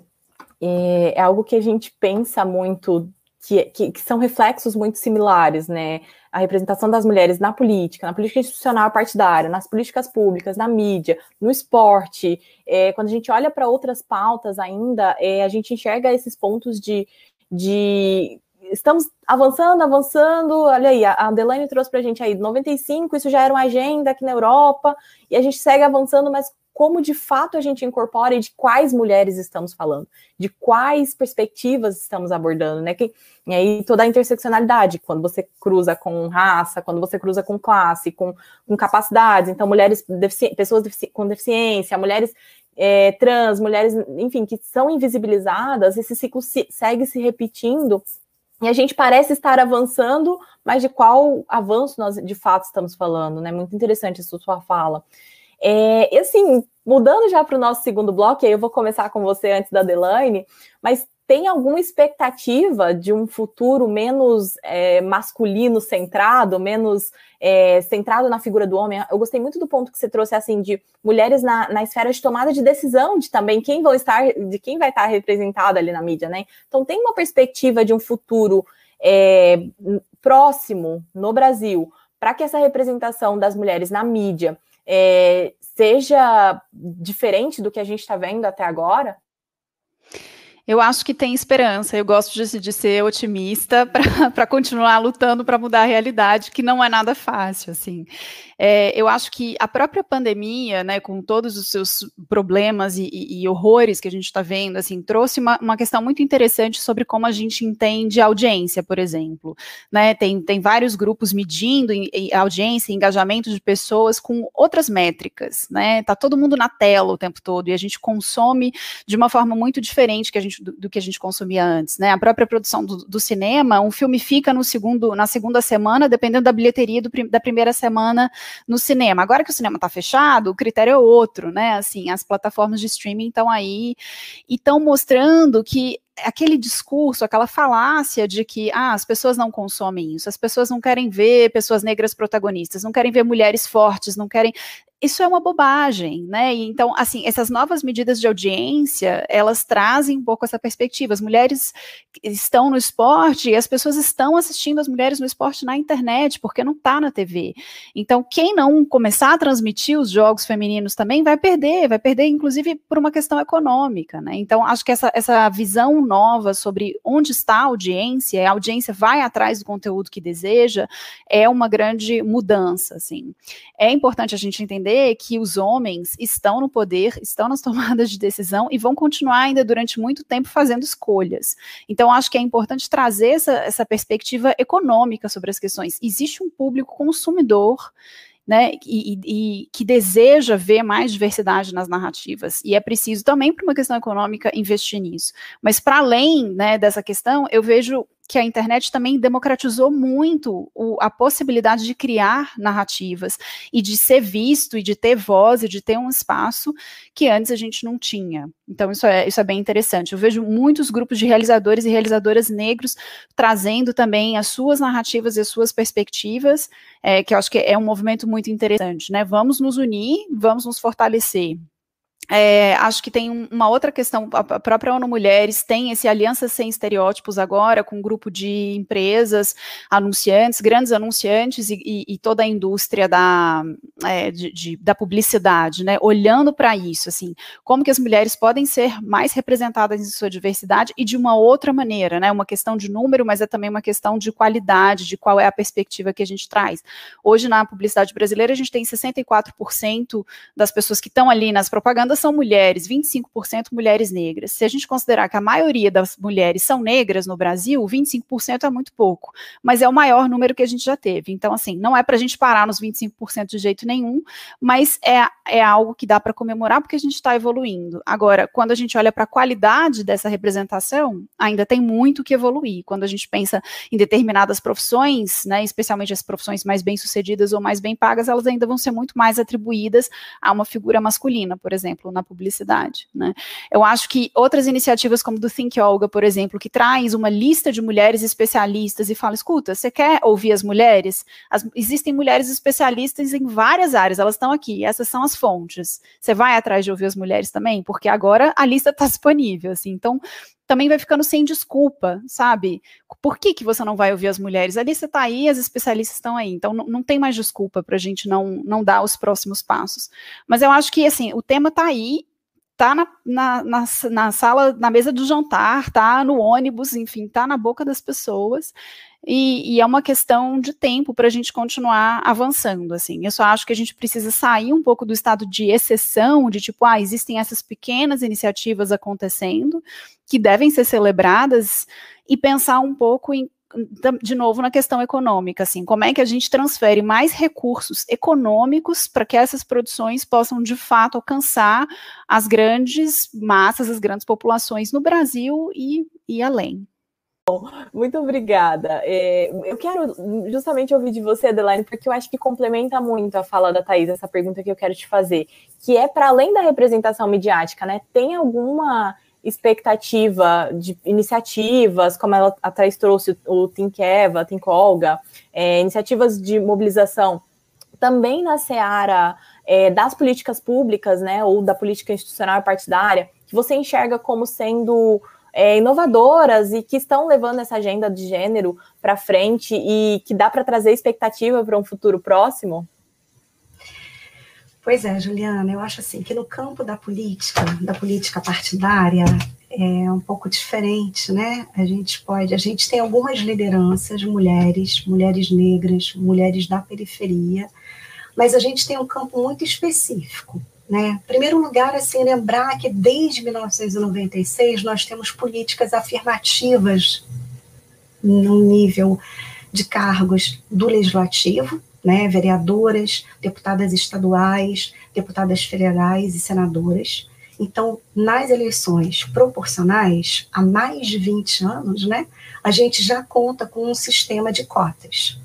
A: é, é algo que a gente pensa muito, que, que, que, são reflexos muito similares, né? A representação das mulheres na política, na política institucional partidária, nas políticas públicas, na mídia, no esporte. É, quando a gente olha para outras pautas ainda, é, a gente enxerga esses pontos de, de estamos avançando, avançando. Olha aí, a Adelaine trouxe para a gente aí 95, isso já era uma agenda aqui na Europa, e a gente segue avançando, mas como de fato a gente incorpora e de quais mulheres estamos falando, de quais perspectivas estamos abordando, né? Que, e aí toda a interseccionalidade, quando você cruza com raça, quando você cruza com classe, com, com capacidades, então mulheres, defici pessoas defici com deficiência, mulheres é, trans, mulheres, enfim, que são invisibilizadas, esse ciclo se, segue se repetindo e a gente parece estar avançando, mas de qual avanço nós de fato estamos falando, né? Muito interessante isso sua fala. É, e assim, mudando já para o nosso segundo bloco, aí eu vou começar com você antes da Delaine, mas tem alguma expectativa de um futuro menos é, masculino centrado, menos é, centrado na figura do homem? Eu gostei muito do ponto que você trouxe assim de mulheres na, na esfera de tomada de decisão, de também quem vão estar, de quem vai estar representado ali na mídia, né? Então tem uma perspectiva de um futuro é, próximo no Brasil para que essa representação das mulheres na mídia é, seja diferente do que a gente está vendo até agora?
C: Eu acho que tem esperança. Eu gosto de, de ser otimista para continuar lutando para mudar a realidade, que não é nada fácil. Assim, é, eu acho que a própria pandemia, né, com todos os seus problemas e, e, e horrores que a gente está vendo, assim, trouxe uma, uma, questão muito interessante sobre como a gente entende audiência, por exemplo. Né? Tem, tem vários grupos medindo a audiência, engajamento de pessoas com outras métricas. Né? Tá todo mundo na tela o tempo todo e a gente consome de uma forma muito diferente que a gente gente, do, do, que a gente consumia antes, né? A própria produção do, do, cinema, um filme fica no segundo, na segunda semana, dependendo da bilheteria do, da primeira semana no cinema. Agora que o cinema está fechado, o critério é outro, né? Assim, as plataformas de streaming estão aí e estão mostrando que aquele discurso, aquela falácia de que ah, as pessoas não consomem isso, as pessoas não querem ver pessoas negras protagonistas, não querem ver mulheres fortes, não querem isso é uma bobagem, né? E então, assim, essas novas medidas de audiência, elas trazem um pouco essa perspectiva. As mulheres estão no esporte e as pessoas estão assistindo as mulheres no esporte na internet, porque não está na TV. Então, quem não começar a transmitir os jogos femininos também vai perder, vai perder, inclusive, por uma questão econômica, né? Então, acho que essa, essa visão nova sobre onde está a audiência, a audiência vai atrás do conteúdo que deseja, é uma grande mudança, assim. É importante a gente entender entender que os homens estão no poder, estão nas tomadas de decisão e vão continuar ainda durante muito tempo fazendo escolhas. Então, acho que é importante trazer essa, essa perspectiva econômica sobre as questões. Existe um público consumidor né, e, e, que deseja ver mais diversidade nas narrativas. E é preciso também, por uma questão econômica, investir nisso. Mas, para além né, dessa questão, eu vejo que a internet também democratizou muito o, a possibilidade de criar narrativas e de ser visto e de ter voz e de ter um espaço que antes a gente não tinha. Então, isso é, isso é bem interessante. Eu vejo muitos grupos de realizadores e realizadoras negros trazendo também as suas narrativas e as suas perspectivas, é, que eu acho que é um movimento muito interessante. Né? Vamos nos unir, vamos nos fortalecer. É, acho que tem uma outra questão, a própria ONU Mulheres tem esse Aliança Sem Estereótipos agora, com um grupo de empresas, anunciantes, grandes anunciantes e, e, e toda a indústria da, é, de, de, da publicidade, né, olhando para isso, assim, como que as mulheres podem ser mais representadas em sua diversidade e de uma outra maneira, né, uma questão de número, mas é também uma questão de qualidade, de qual é a perspectiva que a gente traz. Hoje, na publicidade brasileira, a gente tem 64% das pessoas que estão ali nas propagandas população mulheres, 25% mulheres negras. Se a gente considerar que a maioria das mulheres são negras no Brasil, 25% é muito pouco, mas é o maior número que a gente já teve. Então, assim, não é para a gente parar nos 25% de jeito nenhum, mas é, é algo que dá para comemorar porque a gente está evoluindo. Agora, quando a gente olha para a qualidade dessa representação, ainda tem muito que evoluir. Quando a gente pensa em determinadas profissões, né, especialmente as profissões mais bem-sucedidas ou mais bem pagas, elas ainda vão ser muito mais atribuídas a uma figura masculina, por exemplo, na publicidade. Né? Eu acho que outras iniciativas como do Think Olga, por exemplo, que traz uma lista de mulheres especialistas e fala, escuta, você quer ouvir as mulheres? As, existem mulheres especialistas em várias áreas, elas estão aqui, essas são as fontes. Você vai atrás de ouvir as mulheres também? Porque agora a lista está disponível, assim, então também vai ficando sem desculpa, sabe? Por que, que você não vai ouvir as mulheres? A lista está aí, as especialistas estão aí, então não, não tem mais desculpa para a gente não, não dar os próximos passos. Mas eu acho que, assim, o tema está aí, tá na, na, na, na, sala, na mesa do jantar, tá no ônibus, enfim, tá na boca das pessoas. E, e é uma questão de tempo para a gente continuar avançando, assim. Eu só acho que a gente precisa sair um pouco do estado de exceção, de tipo, ah, existem essas pequenas iniciativas acontecendo que devem ser celebradas e pensar um pouco em de novo na questão econômica, assim, como é que a gente transfere mais recursos econômicos para que essas produções possam de fato alcançar as grandes massas, as grandes populações no Brasil e, e além.
A: Muito obrigada. É, eu quero justamente ouvir de você, Adelaine, porque eu acho que complementa muito a fala da Thais, essa pergunta que eu quero te fazer, que é para além da representação midiática, né? Tem alguma expectativa de iniciativas, como ela, a Thais trouxe o Think Eva, Think Olga, é, iniciativas de mobilização também na seara é, das políticas públicas, né, ou da política institucional partidária, que você enxerga como sendo é, inovadoras e que estão levando essa agenda de gênero para frente e que dá para trazer expectativa para um futuro próximo?
B: Pois é, Juliana, eu acho assim que no campo da política, da política partidária, é um pouco diferente, né? A gente pode, a gente tem algumas lideranças, mulheres, mulheres negras, mulheres da periferia, mas a gente tem um campo muito específico, né? Primeiro lugar, assim, lembrar que desde 1996 nós temos políticas afirmativas no nível de cargos do legislativo, né, vereadoras, deputadas estaduais, deputadas federais e senadoras. Então, nas eleições proporcionais, há mais de 20 anos, né, a gente já conta com um sistema de cotas.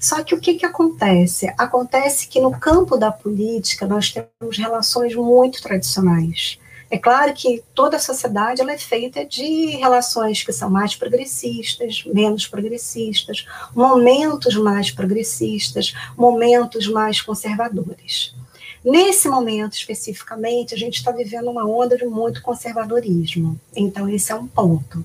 B: Só que o que, que acontece? Acontece que no campo da política nós temos relações muito tradicionais. É claro que toda a sociedade ela é feita de relações que são mais progressistas, menos progressistas, momentos mais progressistas, momentos mais conservadores. Nesse momento especificamente, a gente está vivendo uma onda de muito conservadorismo. Então, esse é um ponto.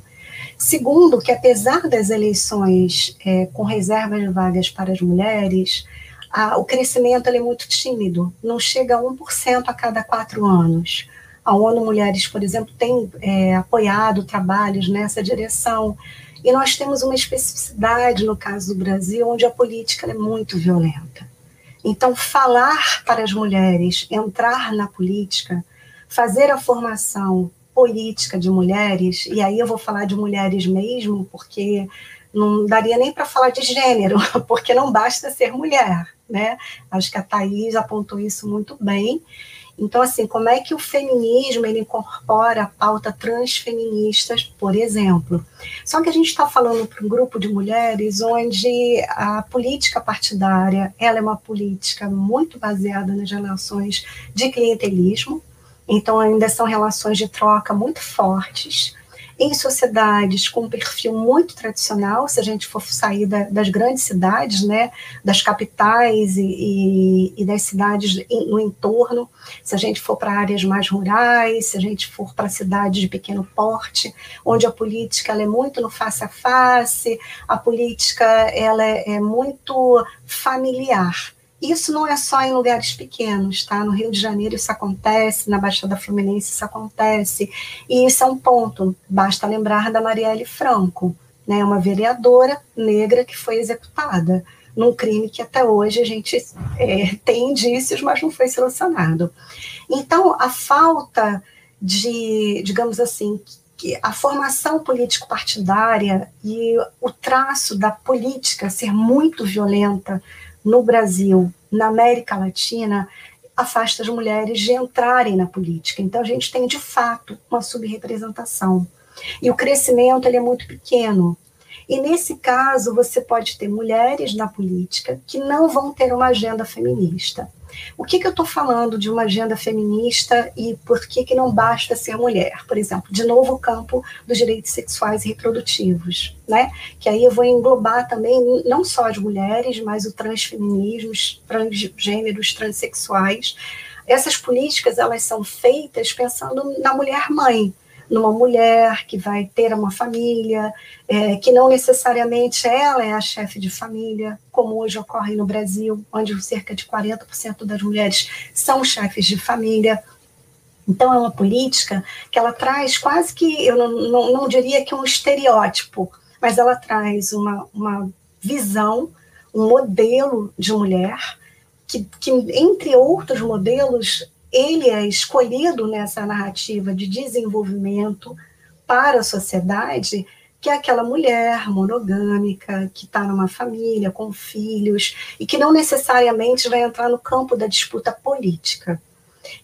B: Segundo, que apesar das eleições é, com reservas de vagas para as mulheres, a, o crescimento é muito tímido, não chega a 1% a cada quatro anos. A ONU Mulheres, por exemplo, tem é, apoiado trabalhos nessa direção. E nós temos uma especificidade no caso do Brasil, onde a política é muito violenta. Então, falar para as mulheres, entrar na política, fazer a formação política de mulheres, e aí eu vou falar de mulheres mesmo, porque não daria nem para falar de gênero, porque não basta ser mulher, né? Acho que a Thais apontou isso muito bem. Então, assim, como é que o feminismo ele incorpora a pauta transfeminista, por exemplo? Só que a gente está falando para um grupo de mulheres onde a política partidária ela é uma política muito baseada nas relações de clientelismo, então, ainda são relações de troca muito fortes. Em sociedades com um perfil muito tradicional, se a gente for sair da, das grandes cidades, né, das capitais e, e, e das cidades no entorno, se a gente for para áreas mais rurais, se a gente for para cidades de pequeno porte, onde a política ela é muito no face a face, a política ela é, é muito familiar. Isso não é só em lugares pequenos, tá? No Rio de Janeiro isso acontece, na Baixada Fluminense isso acontece, e isso é um ponto. Basta lembrar da Marielle Franco, né? Uma vereadora negra que foi executada num crime que até hoje a gente é, tem indícios, mas não foi solucionado. Então, a falta de, digamos assim, que a formação político-partidária e o traço da política ser muito violenta no Brasil, na América Latina, afasta as mulheres de entrarem na política. Então, a gente tem, de fato, uma subrepresentação. E o crescimento ele é muito pequeno. E nesse caso, você pode ter mulheres na política que não vão ter uma agenda feminista. O que, que eu estou falando de uma agenda feminista e por que, que não basta ser mulher? Por exemplo, de novo o campo dos direitos sexuais e reprodutivos, né? Que aí eu vou englobar também não só as mulheres, mas o transfeminismo, os transgêneros, transexuais. Essas políticas elas são feitas pensando na mulher mãe, numa mulher que vai ter uma família, é, que não necessariamente ela é a chefe de família, como hoje ocorre no Brasil, onde cerca de 40% das mulheres são chefes de família. Então, é uma política que ela traz quase que, eu não, não, não diria que um estereótipo, mas ela traz uma, uma visão, um modelo de mulher, que, que, entre outros modelos, ele é escolhido nessa narrativa de desenvolvimento para a sociedade, que é aquela mulher monogâmica, que está numa família, com filhos, e que não necessariamente vai entrar no campo da disputa política.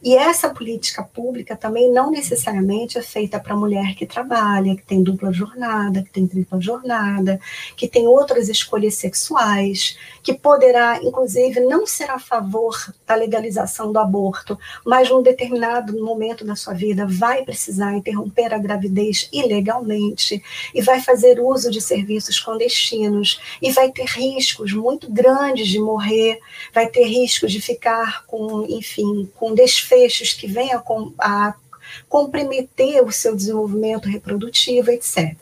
B: E essa política pública também não necessariamente é feita para a mulher que trabalha, que tem dupla jornada, que tem tripla jornada, que tem outras escolhas sexuais, que poderá, inclusive, não ser a favor da legalização do aborto, mas num determinado momento da sua vida vai precisar interromper a gravidez ilegalmente e vai fazer uso de serviços clandestinos e vai ter riscos muito grandes de morrer, vai ter riscos de ficar com, enfim, com desfechos que a, a comprometer o seu desenvolvimento reprodutivo, etc.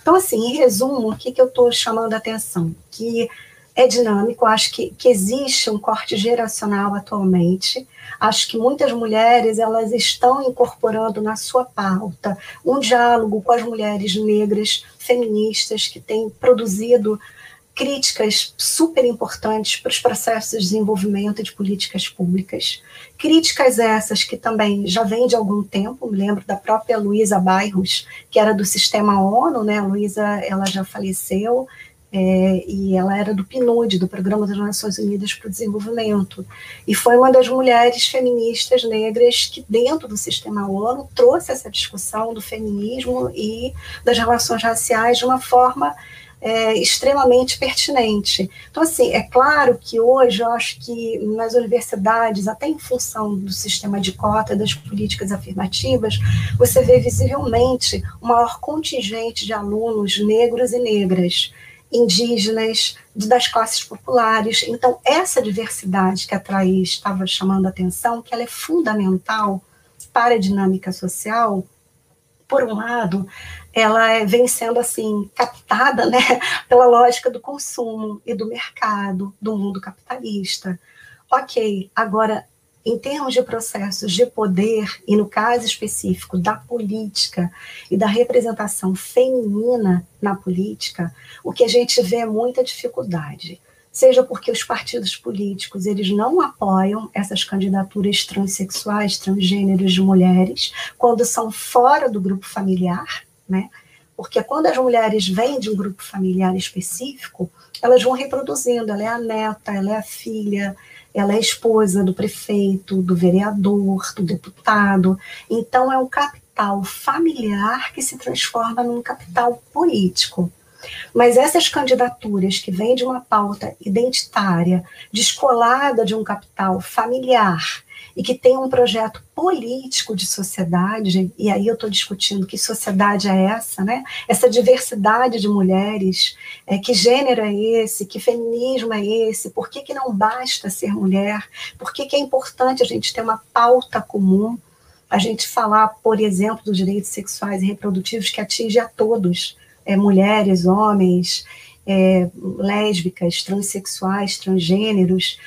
B: Então, assim, em resumo, o que, que eu estou chamando a atenção? Que é dinâmico, acho que, que existe um corte geracional atualmente, acho que muitas mulheres elas estão incorporando na sua pauta um diálogo com as mulheres negras feministas que têm produzido críticas super importantes para os processos de desenvolvimento de políticas públicas. Críticas essas que também já vêm de algum tempo, me lembro da própria Luísa Bairros, que era do Sistema ONU, né? A Luísa, ela já faleceu, é, e ela era do PNUD, do Programa das Nações Unidas para o Desenvolvimento, e foi uma das mulheres feministas negras que, dentro do sistema ONU, trouxe essa discussão do feminismo e das relações raciais de uma forma é, extremamente pertinente. Então, assim, é claro que hoje eu acho que nas universidades, até em função do sistema de cota, das políticas afirmativas, você vê visivelmente um maior contingente de alunos negros e negras indígenas, das classes populares. Então, essa diversidade que a Thaís estava chamando a atenção, que ela é fundamental para a dinâmica social, por um lado, ela é, vem sendo assim captada, né, pela lógica do consumo e do mercado, do mundo capitalista. Ok, agora em termos de processos de poder, e no caso específico da política e da representação feminina na política, o que a gente vê é muita dificuldade. Seja porque os partidos políticos eles não apoiam essas candidaturas transexuais, transgêneros de mulheres, quando são fora do grupo familiar, né? Porque quando as mulheres vêm de um grupo familiar específico, elas vão reproduzindo, ela é a neta, ela é a filha, ela é esposa do prefeito, do vereador, do deputado. Então, é um capital familiar que se transforma num capital político. Mas essas candidaturas que vêm de uma pauta identitária, descolada de um capital familiar, e que tem um projeto político de sociedade, e aí eu estou discutindo que sociedade é essa, né? Essa diversidade de mulheres, é, que gênero é esse, que feminismo é esse, por que, que não basta ser mulher, por que, que é importante a gente ter uma pauta comum, a gente falar, por exemplo, dos direitos sexuais e reprodutivos que atinge a todos, é, mulheres, homens, é, lésbicas, transexuais, transgêneros,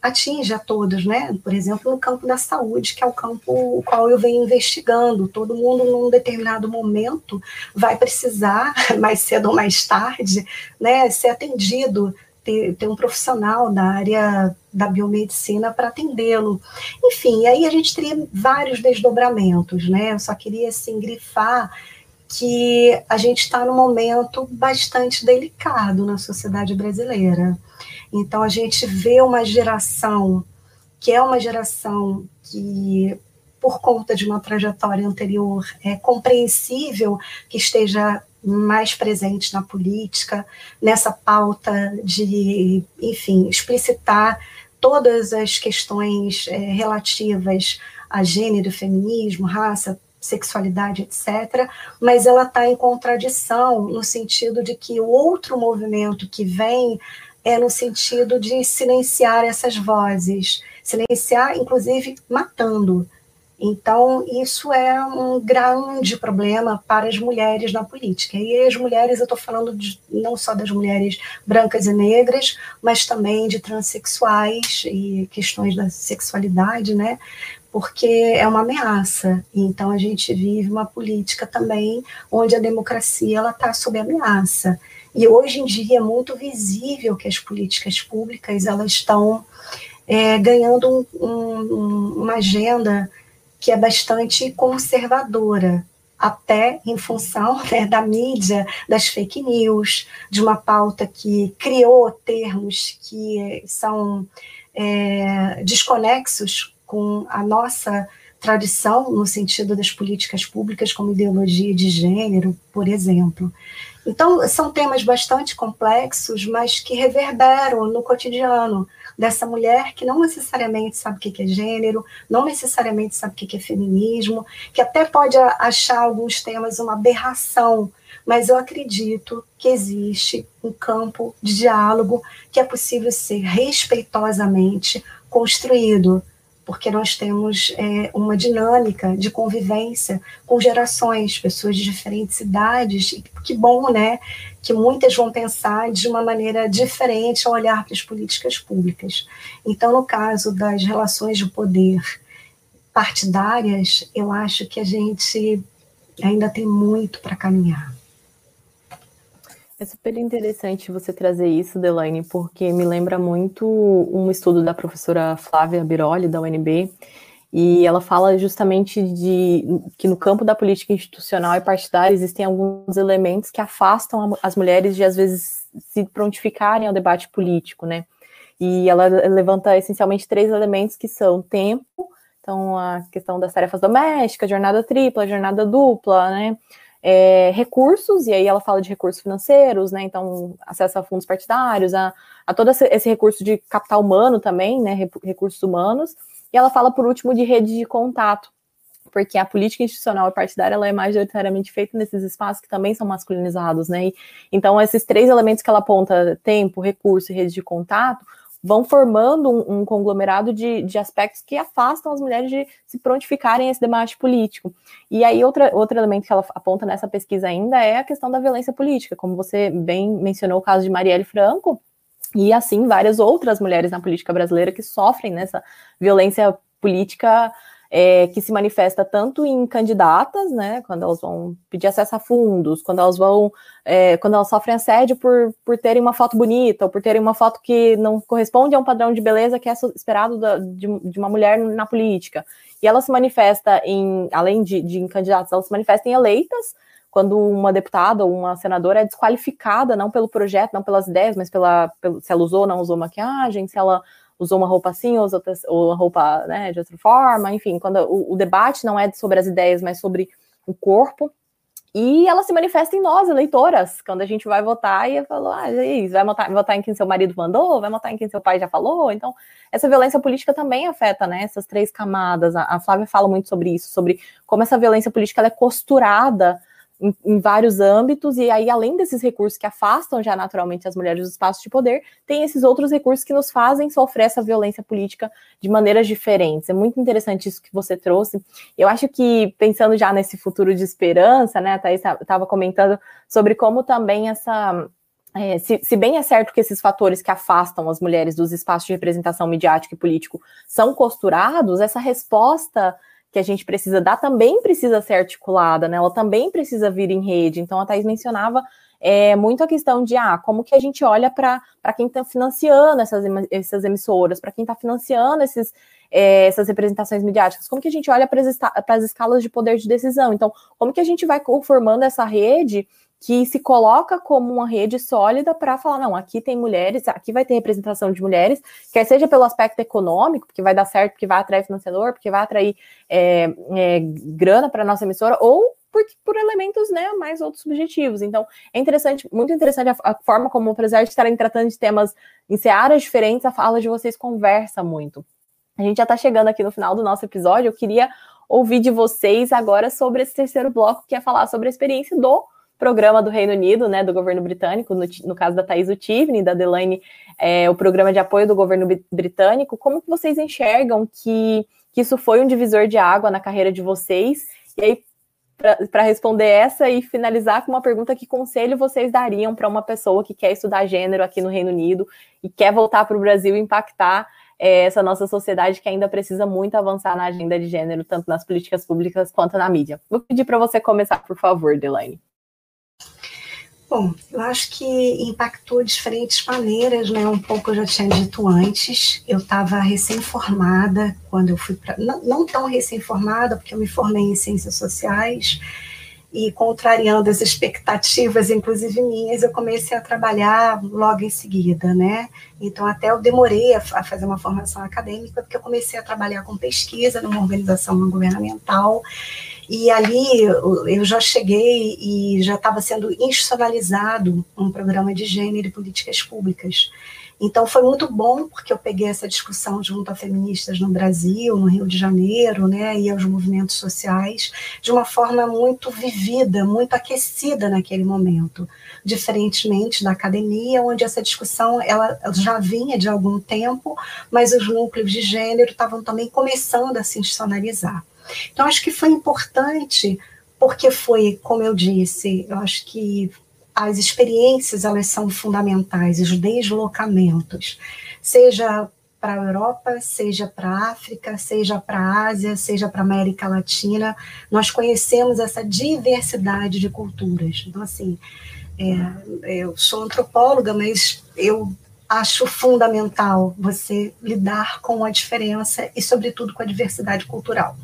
B: atinge a todos, né? Por exemplo, no campo da saúde, que é o campo o qual eu venho investigando. Todo mundo, num determinado momento, vai precisar, mais cedo ou mais tarde, né, ser atendido ter, ter um profissional da área da biomedicina para atendê-lo. Enfim, aí a gente teria vários desdobramentos, né? Eu só queria assim grifar que a gente está num momento bastante delicado na sociedade brasileira. Então a gente vê uma geração que é uma geração que por conta de uma trajetória anterior, é compreensível que esteja mais presente na política, nessa pauta de, enfim, explicitar todas as questões é, relativas a gênero, feminismo, raça, sexualidade, etc., mas ela está em contradição no sentido de que o outro movimento que vem é no sentido de silenciar essas vozes, silenciar, inclusive, matando, então, isso é um grande problema para as mulheres na política. E as mulheres, eu estou falando de, não só das mulheres brancas e negras, mas também de transexuais e questões da sexualidade, né? Porque é uma ameaça. Então, a gente vive uma política também onde a democracia está sob ameaça. E hoje em dia é muito visível que as políticas públicas elas estão é, ganhando um, um, uma agenda que é bastante conservadora, até em função né, da mídia, das fake news, de uma pauta que criou termos que são é, desconexos com a nossa tradição no sentido das políticas públicas, como ideologia de gênero, por exemplo. Então, são temas bastante complexos, mas que reverberam no cotidiano dessa mulher que não necessariamente sabe o que é gênero, não necessariamente sabe o que é feminismo, que até pode achar alguns temas uma aberração, mas eu acredito que existe um campo de diálogo que é possível ser respeitosamente construído porque nós temos é, uma dinâmica de convivência com gerações, pessoas de diferentes idades, e que bom, né, que muitas vão pensar de uma maneira diferente ao olhar para as políticas públicas. Então, no caso das relações de poder partidárias, eu acho que a gente ainda tem muito para caminhar.
A: É super interessante você trazer isso, Delaine, porque me lembra muito um estudo da professora Flávia Biroli, da UNB, e ela fala justamente de que no campo da política institucional e partidária existem alguns elementos que afastam as mulheres de, às vezes, se prontificarem ao debate político, né? E ela levanta essencialmente três elementos que são tempo, então a questão das tarefas domésticas, jornada tripla, jornada dupla, né? É, recursos, e aí ela fala de recursos financeiros, né? Então, acesso a fundos partidários, a, a todo esse recurso de capital humano também, né? Recursos humanos. E ela fala, por último, de rede de contato, porque a política institucional e partidária ela é majoritariamente feita nesses espaços que também são masculinizados, né? E, então, esses três elementos que ela aponta, tempo, recurso e rede de contato, vão formando um, um conglomerado de, de, aspectos que afastam as mulheres de se prontificarem a esse debate político. E aí, outra, outro elemento que ela aponta nessa pesquisa ainda é a questão da violência política, como você bem mencionou o caso de Marielle Franco, e assim várias outras mulheres na política brasileira que sofrem nessa violência política é, que se manifesta tanto em candidatas, né, quando elas vão pedir acesso a fundos, quando elas vão, é, quando elas sofrem assédio por, por terem uma foto bonita, ou por terem uma foto que não corresponde a um padrão de beleza que é esperado da, de, de, uma mulher na política. E ela se manifesta em, além de, de em candidatas, ela se manifesta em eleitas, quando uma deputada ou uma senadora é desqualificada, não pelo projeto, não pelas ideias, mas pela, pelo, se ela usou ou não usou maquiagem, se ela usou uma roupa assim, ou, ou uma roupa né, de outra forma, enfim, quando o, o debate não é sobre as ideias, mas sobre o corpo, e ela se manifesta em nós, eleitoras, quando a gente vai votar e falou, ah, e vai votar, votar em quem seu marido mandou, vai votar em quem seu pai já falou. Então, essa violência política também afeta, né, essas três camadas. A, a Flávia fala muito sobre isso, sobre como essa violência política é costurada em, em, vários âmbitos, e aí, além desses recursos que afastam já naturalmente as mulheres dos espaços de poder, tem esses outros recursos que nos fazem sofrer essa violência política de maneiras diferentes. É muito interessante isso que você trouxe. Eu acho que, pensando já nesse futuro de esperança, né, a Thaís estava comentando sobre como também essa. É, se, se, bem é certo que esses fatores que afastam as mulheres dos espaços de representação midiática e político são costurados, essa resposta que a gente precisa dar também precisa ser articulada, né? Ela também precisa vir em rede. Então a Thais mencionava é, muito a questão de ah, como que a gente olha para quem está financiando essas, essas emissoras, para quem está financiando esses, é, essas representações midiáticas, como que a gente olha para as escalas de poder de decisão. Então, como que a gente vai conformando essa rede que se coloca como uma rede sólida para falar, não, aqui tem mulheres, aqui vai ter representação de mulheres, quer seja pelo aspecto econômico, porque vai dar certo, porque vai atrair financiador, porque vai atrair é, é, grana para nossa emissora, ou por, por, elementos, né, mais outros subjetivos. Então, é interessante, muito interessante a, a forma como, apesar de estarem tratando de temas em searas diferentes, a fala de vocês conversa muito. A gente já está chegando aqui no final do nosso episódio, eu queria ouvir de vocês agora sobre esse terceiro bloco, que é falar sobre a experiência do programa do Reino Unido, né, do governo britânico, no, no caso da Thais Utivni, da Delaney, é, o programa de apoio do governo britânico, como que vocês enxergam que, que isso foi um divisor de água na carreira de vocês? E aí, para responder essa e finalizar com uma pergunta: que conselho vocês dariam para uma pessoa que quer estudar gênero aqui no Reino Unido e quer voltar para o Brasil e impactar é, essa nossa sociedade que ainda precisa muito avançar na agenda de gênero, tanto nas políticas públicas quanto na mídia? Vou pedir para você começar, por favor, Delaine.
B: Bom, eu acho que impactou de diferentes maneiras, né? Um pouco eu já tinha dito antes. Eu estava recém-formada quando eu fui para. Não, não tão recém-formada, porque eu me formei em ciências sociais e contrariando as expectativas, inclusive minhas, eu comecei a trabalhar logo em seguida, né? Então, até eu demorei a, a, fazer uma formação acadêmica, porque eu comecei a trabalhar com pesquisa numa organização não governamental e ali eu já cheguei e já estava sendo institucionalizado um programa de gênero e políticas públicas. Então foi muito bom porque eu peguei essa discussão junto a feministas no Brasil, no Rio de Janeiro, né, e aos movimentos sociais, de uma forma muito vivida, muito aquecida naquele momento, diferentemente da academia, onde essa discussão ela já vinha de algum tempo, mas os núcleos de gênero estavam também começando a se institucionalizar. Então, acho que foi importante, porque foi, como eu disse, eu acho que as experiências elas são fundamentais, os deslocamentos, seja para a Europa, seja para a África, seja para a Ásia, seja para a América Latina, nós conhecemos essa diversidade de culturas. Então, assim, é, eu sou antropóloga, mas eu acho fundamental você lidar com a diferença e, sobretudo, com a diversidade cultural.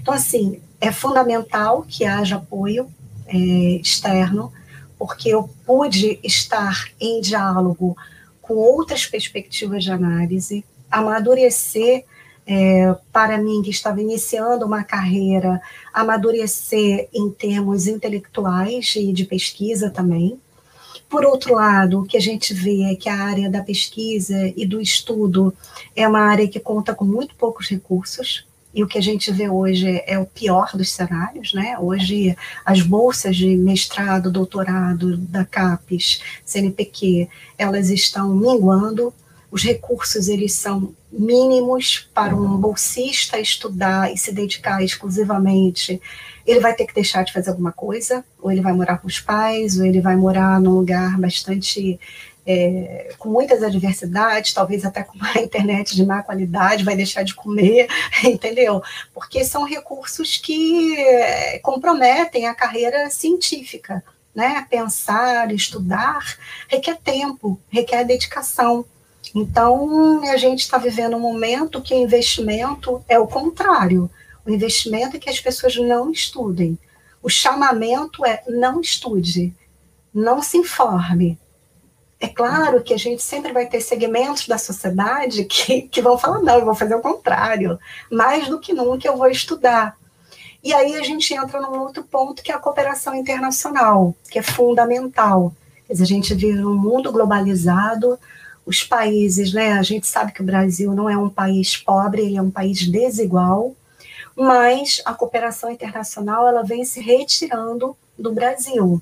B: Então, assim, é fundamental que haja apoio é, externo, porque eu pude estar em diálogo com outras perspectivas de análise, amadurecer é, para mim que estava iniciando uma carreira, amadurecer em termos intelectuais e de pesquisa também. Por outro lado, o que a gente vê é que a área da pesquisa e do estudo é uma área que conta com muito poucos recursos, e o que a gente vê hoje é o pior dos cenários, né? Hoje as bolsas de mestrado, doutorado da CAPES, CNPq, elas estão minguando, os recursos eles são mínimos para um bolsista estudar e se dedicar exclusivamente. Ele vai ter que deixar de fazer alguma coisa, ou ele vai morar com os pais, ou ele vai morar num lugar bastante é, com muitas adversidades, talvez até com uma internet de má qualidade, vai deixar de comer, entendeu? Porque são recursos que é, comprometem a carreira científica, né? Pensar, estudar, requer tempo, requer dedicação. Então, a gente está vivendo um momento que o investimento é o contrário. O investimento é que as pessoas não estudem. O chamamento é não estude, não se informe, é claro que a gente sempre vai ter segmentos da sociedade que, que vão falar, não, eu vou fazer o contrário. Mais do que nunca eu vou estudar. E aí a gente entra num outro ponto que é a cooperação internacional, que é fundamental. Quer dizer, a gente vive num mundo globalizado, os países, né? A gente sabe que o Brasil não é um país pobre, ele é um país desigual, mas a cooperação internacional ela vem se retirando do Brasil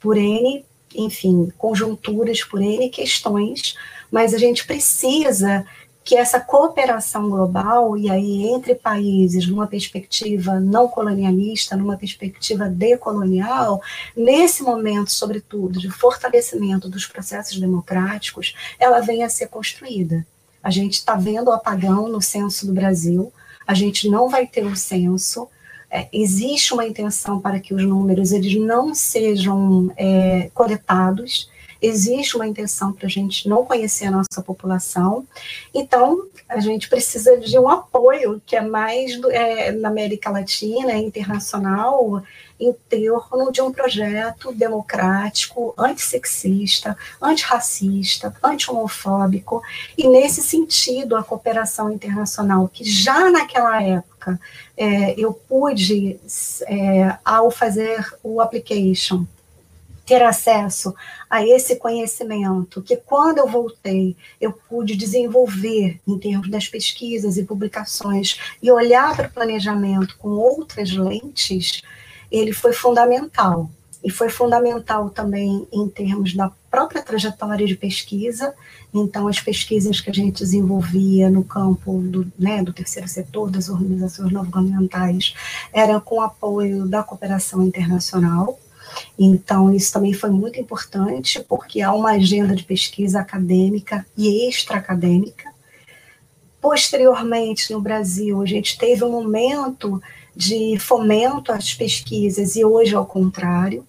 B: por N enfim, conjunturas por N questões, mas a gente precisa que essa cooperação global, e aí entre países, numa perspectiva não colonialista, numa perspectiva decolonial, nesse momento, sobretudo, de fortalecimento dos processos democráticos, ela venha a ser construída. A gente está vendo o apagão no censo do Brasil, a gente não vai ter o censo. É, existe uma intenção para que os números eles não sejam é, coletados, existe uma intenção para a gente não conhecer a nossa população, então a gente precisa de um apoio que é mais do, é, na América Latina, internacional, em torno de um projeto democrático, antissexista, antirracista, anti-homofóbico, e nesse sentido a cooperação internacional, que já naquela época é, eu pude, é, ao fazer o application, ter acesso a esse conhecimento que quando eu voltei eu pude desenvolver em termos das pesquisas e publicações e olhar para o planejamento com outras lentes, ele foi fundamental. E foi fundamental também em termos da própria trajetória de pesquisa. Então, as pesquisas que a gente desenvolvia no campo do, né, do terceiro setor, das organizações não governamentais, eram com apoio da cooperação internacional. Então, isso também foi muito importante, porque há uma agenda de pesquisa acadêmica e extra-acadêmica. Posteriormente, no Brasil, a gente teve um momento de fomento às pesquisas e hoje ao contrário.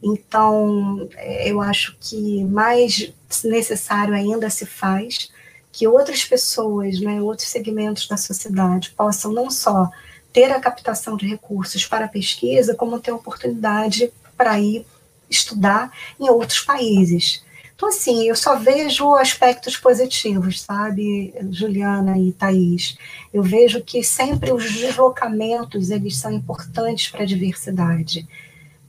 B: Então, é, eu acho que mais necessário ainda se faz que outras pessoas, né, outros segmentos da sociedade possam não só ter a captação de recursos para a pesquisa, como ter oportunidade para ir estudar em outros países. Então, assim, eu só vejo aspectos positivos, sabe, Juliana e Thaís? Eu vejo que sempre os deslocamentos, eles são importantes para a diversidade.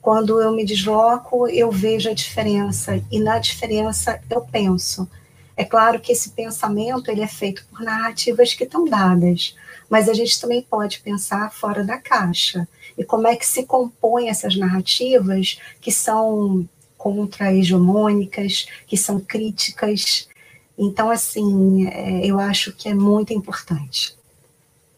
B: Quando eu me desloco, eu vejo a diferença, e na diferença eu penso. É claro que esse pensamento ele é feito por narrativas que estão dadas, mas a gente também pode pensar fora da caixa. E como é que se compõem essas narrativas que são contra-hegemônicas, que são críticas. Então, assim, é, eu acho que é muito importante.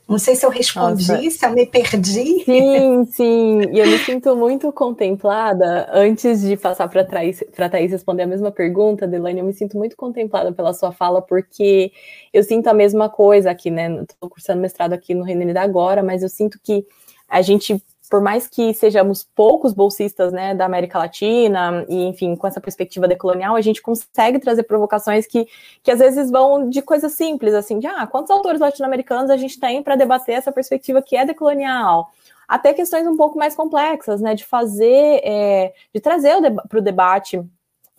B: Não sei se eu respondi, Nossa. se eu me perdi.
A: Sim, sim. E eu me sinto muito contemplada. Antes de passar para a Thaís responder a mesma pergunta, Delane, eu me sinto muito contemplada pela sua fala, porque eu sinto a mesma coisa aqui, né? Estou cursando mestrado aqui no Reino Unido agora, mas eu sinto que a gente por mais que sejamos poucos bolsistas né, da América Latina, e enfim, com essa perspectiva decolonial, a gente consegue trazer provocações que, que às vezes vão de coisas simples, assim, de ah, quantos autores latino-americanos a gente tem para debater essa perspectiva que é decolonial? Até questões um pouco mais complexas, né, de fazer, é, de trazer para o debate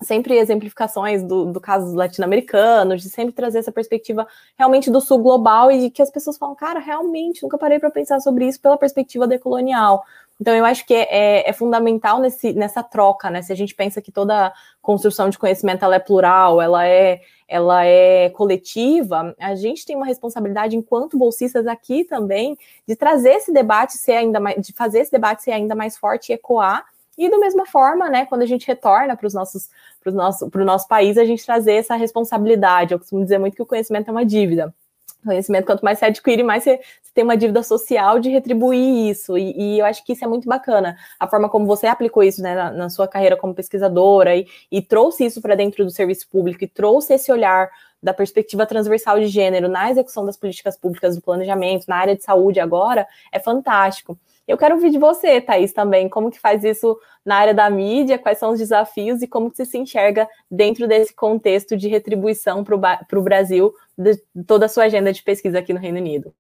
A: sempre exemplificações do, do caso latino-americano, de sempre trazer essa perspectiva realmente do sul global e de que as pessoas falam, cara, realmente, nunca parei para pensar sobre isso pela perspectiva decolonial. Então, eu acho que é, é, é, fundamental nesse, nessa troca, né? Se a gente pensa que toda construção de conhecimento ela é plural, ela é, ela é coletiva, a gente tem uma responsabilidade, enquanto bolsistas aqui também, de trazer esse debate ser ainda mais, de fazer esse debate ser ainda mais forte e ecoar e da mesma forma, né, quando a gente retorna para os nossos, para o nosso, nosso país, a gente trazer essa responsabilidade. Eu costumo dizer muito que o conhecimento é uma dívida. O conhecimento, quanto mais você adquire, mais você, você tem uma dívida social de retribuir isso. E, e, eu acho que isso é muito bacana. A forma como você aplicou isso né, na, na sua carreira como pesquisadora e, e trouxe isso para dentro do serviço público e trouxe esse olhar da perspectiva transversal de gênero na execução das políticas públicas do planejamento, na área de saúde agora, é fantástico. Eu quero ouvir de você, Thaís, também, como que faz isso na área da mídia, quais são os desafios e como que você se enxerga dentro desse contexto de retribuição para o Brasil de toda a sua agenda de pesquisa aqui no Reino Unido.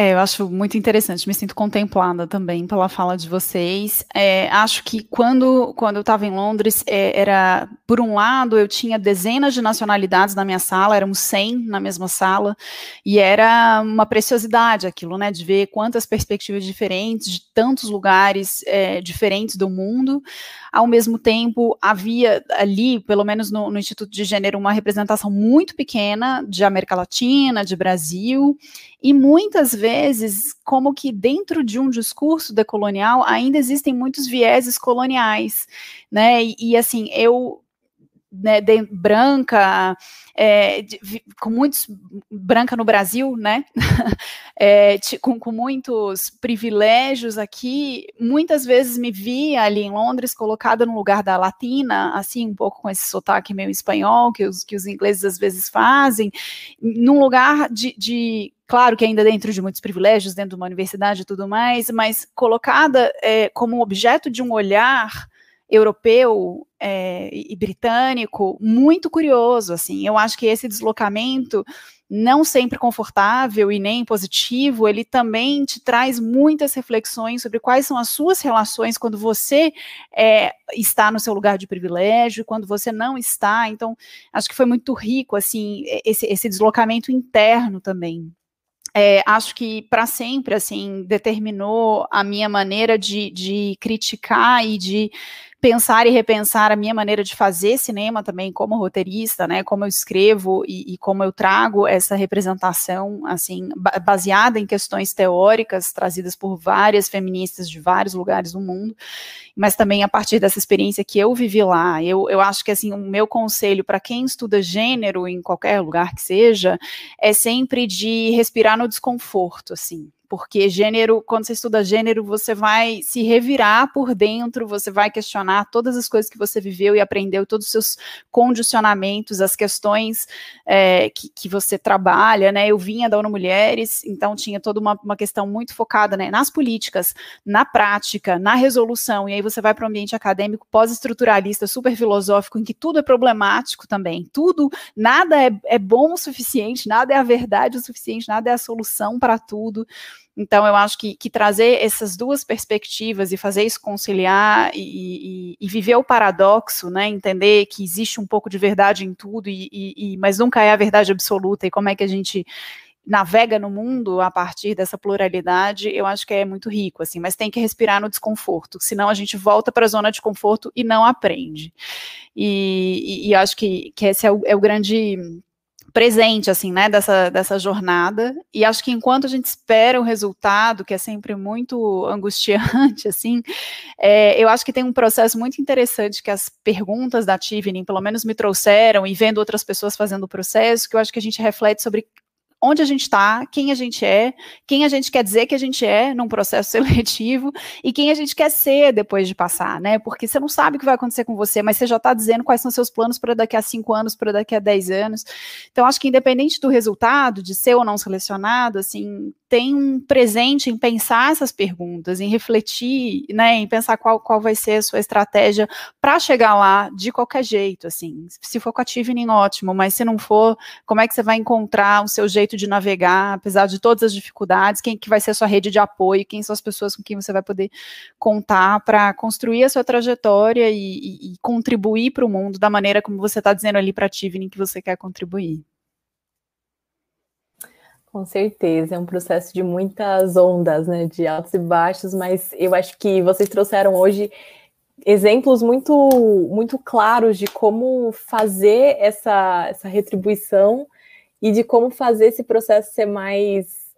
C: É, eu acho muito interessante, me sinto contemplada também pela fala de vocês. É, acho que quando, quando eu estava em Londres, é, era, por um lado, eu tinha dezenas de nacionalidades na minha sala, éramos 100 na mesma sala, e era uma preciosidade aquilo, né, de ver quantas perspectivas diferentes, de tantos lugares é, diferentes do mundo. Ao mesmo tempo, havia ali, pelo menos no, no Instituto de Gênero, uma representação muito pequena de América Latina, de Brasil, e muitas vezes, como que dentro de um discurso decolonial ainda existem muitos vieses coloniais, né? E, e assim, eu né, de, branca, é, de, com muitos branca no Brasil, né, é, com, com, muitos privilégios aqui, muitas vezes me via ali em Londres colocada no lugar da latina, assim, um pouco com esse sotaque meio espanhol que os, que os ingleses às vezes fazem, num lugar de, de claro que ainda dentro de muitos privilégios, dentro de uma universidade e tudo mais, mas colocada é, como objeto de um olhar europeu é, e britânico muito curioso, assim, eu acho que esse deslocamento não sempre confortável e nem positivo, ele também te traz muitas reflexões sobre quais são as suas relações quando você é, está no seu lugar de privilégio, quando você não está. Então, acho que foi muito rico, assim, esse, esse deslocamento interno também. É, acho que para sempre, assim, determinou a minha maneira de, de criticar e de pensar e repensar a minha maneira de fazer cinema também como roteirista, né, como eu escrevo e, e como eu trago essa representação, assim, baseada em questões teóricas trazidas por várias feministas de vários lugares do mundo, mas também a partir dessa experiência que eu vivi lá. Eu, eu acho que, assim, o meu conselho para quem estuda gênero em qualquer lugar que seja, é sempre de respirar no desconforto, assim, porque gênero, quando você estuda gênero, você vai se revirar por dentro, você vai questionar todas as coisas que você viveu e aprendeu, todos os seus condicionamentos, as questões é, que, que, você trabalha, né? Eu vinha da ONU Mulheres, então tinha toda uma, uma questão muito focada né, nas políticas, na prática, na resolução, e aí você vai para o ambiente acadêmico pós-estruturalista, super filosófico, em que tudo é problemático também, tudo, nada é, é bom o suficiente, nada é a verdade o suficiente, nada é a solução para tudo. Então, eu acho que, que, trazer essas duas perspectivas e fazer isso conciliar e, e, e, viver o paradoxo, né, entender que existe um pouco de verdade em tudo, e, e, mas nunca é a verdade absoluta, e como é que a gente navega no mundo a partir dessa pluralidade, eu acho que é muito rico, assim, mas tem que respirar no desconforto, senão a gente volta para a zona de conforto e não aprende. E, e, acho que, que esse é o, é o grande presente, assim, né, dessa, dessa jornada, e acho que enquanto a gente espera o resultado, que é sempre muito angustiante, assim, é, eu acho que tem um processo muito interessante que as perguntas da Tivening, pelo menos me trouxeram, e vendo outras pessoas fazendo o processo, que eu acho que a gente reflete sobre onde a gente está, quem a gente é, quem a gente quer dizer que a gente é num processo seletivo e quem a gente quer ser depois de passar, né? Porque você não sabe o que vai acontecer com você, mas você já está dizendo quais são seus planos para daqui a cinco anos, para daqui a dez anos. Então, acho que independente do resultado, de ser ou não selecionado, assim, tem um presente em pensar essas perguntas, em refletir, né, em pensar qual, qual vai ser a sua estratégia para chegar lá de qualquer jeito, assim. Se for com a Tivening, ótimo, mas se não for, como é que você vai encontrar o seu jeito de navegar, apesar de todas as dificuldades, quem que vai ser a sua rede de apoio, quem são as pessoas com quem você vai poder contar para construir a sua trajetória e, e, e contribuir para o mundo da maneira como você está dizendo ali para a Tivening que você quer contribuir.
A: Com certeza, é um processo de muitas ondas, né, de altos e baixos, mas eu acho que vocês trouxeram hoje exemplos muito muito claros de como fazer essa, essa retribuição e de como fazer esse processo ser mais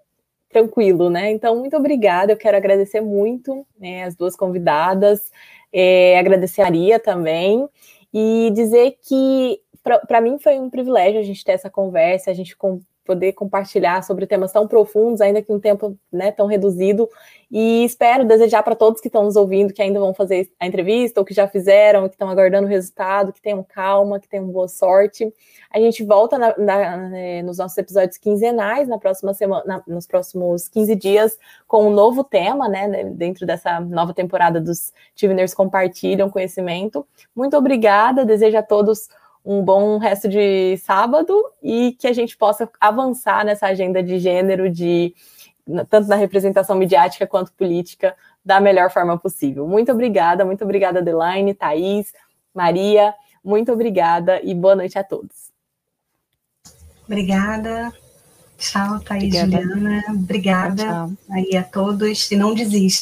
A: tranquilo, né? Então, muito obrigada. Eu quero agradecer muito né, as duas convidadas, é, agradecer a Aria também e dizer que para mim foi um privilégio a gente ter essa conversa, a gente com, poder compartilhar sobre temas tão profundos, ainda que um tempo né, tão reduzido. E espero desejar para todos que estão nos ouvindo, que ainda vão fazer a entrevista, ou que já fizeram, que estão aguardando o resultado, que tenham calma, que tenham boa sorte. A gente volta na, na, né, nos nossos episódios quinzenais, na próxima semana, na, nos próximos 15 dias, com um novo tema, né? Dentro dessa nova temporada dos Tiviners Compartilham Conhecimento. Muito obrigada, desejo a todos um bom resto de sábado e que a gente possa avançar nessa agenda de gênero, de tanto na representação midiática quanto política, da melhor forma possível. Muito obrigada, muito obrigada, Adelaine, Thaís, Maria, muito obrigada e boa noite a todos.
B: Obrigada. Tchau, Thaís, obrigada. Juliana. Obrigada tchau, tchau. aí a todos. E não desista.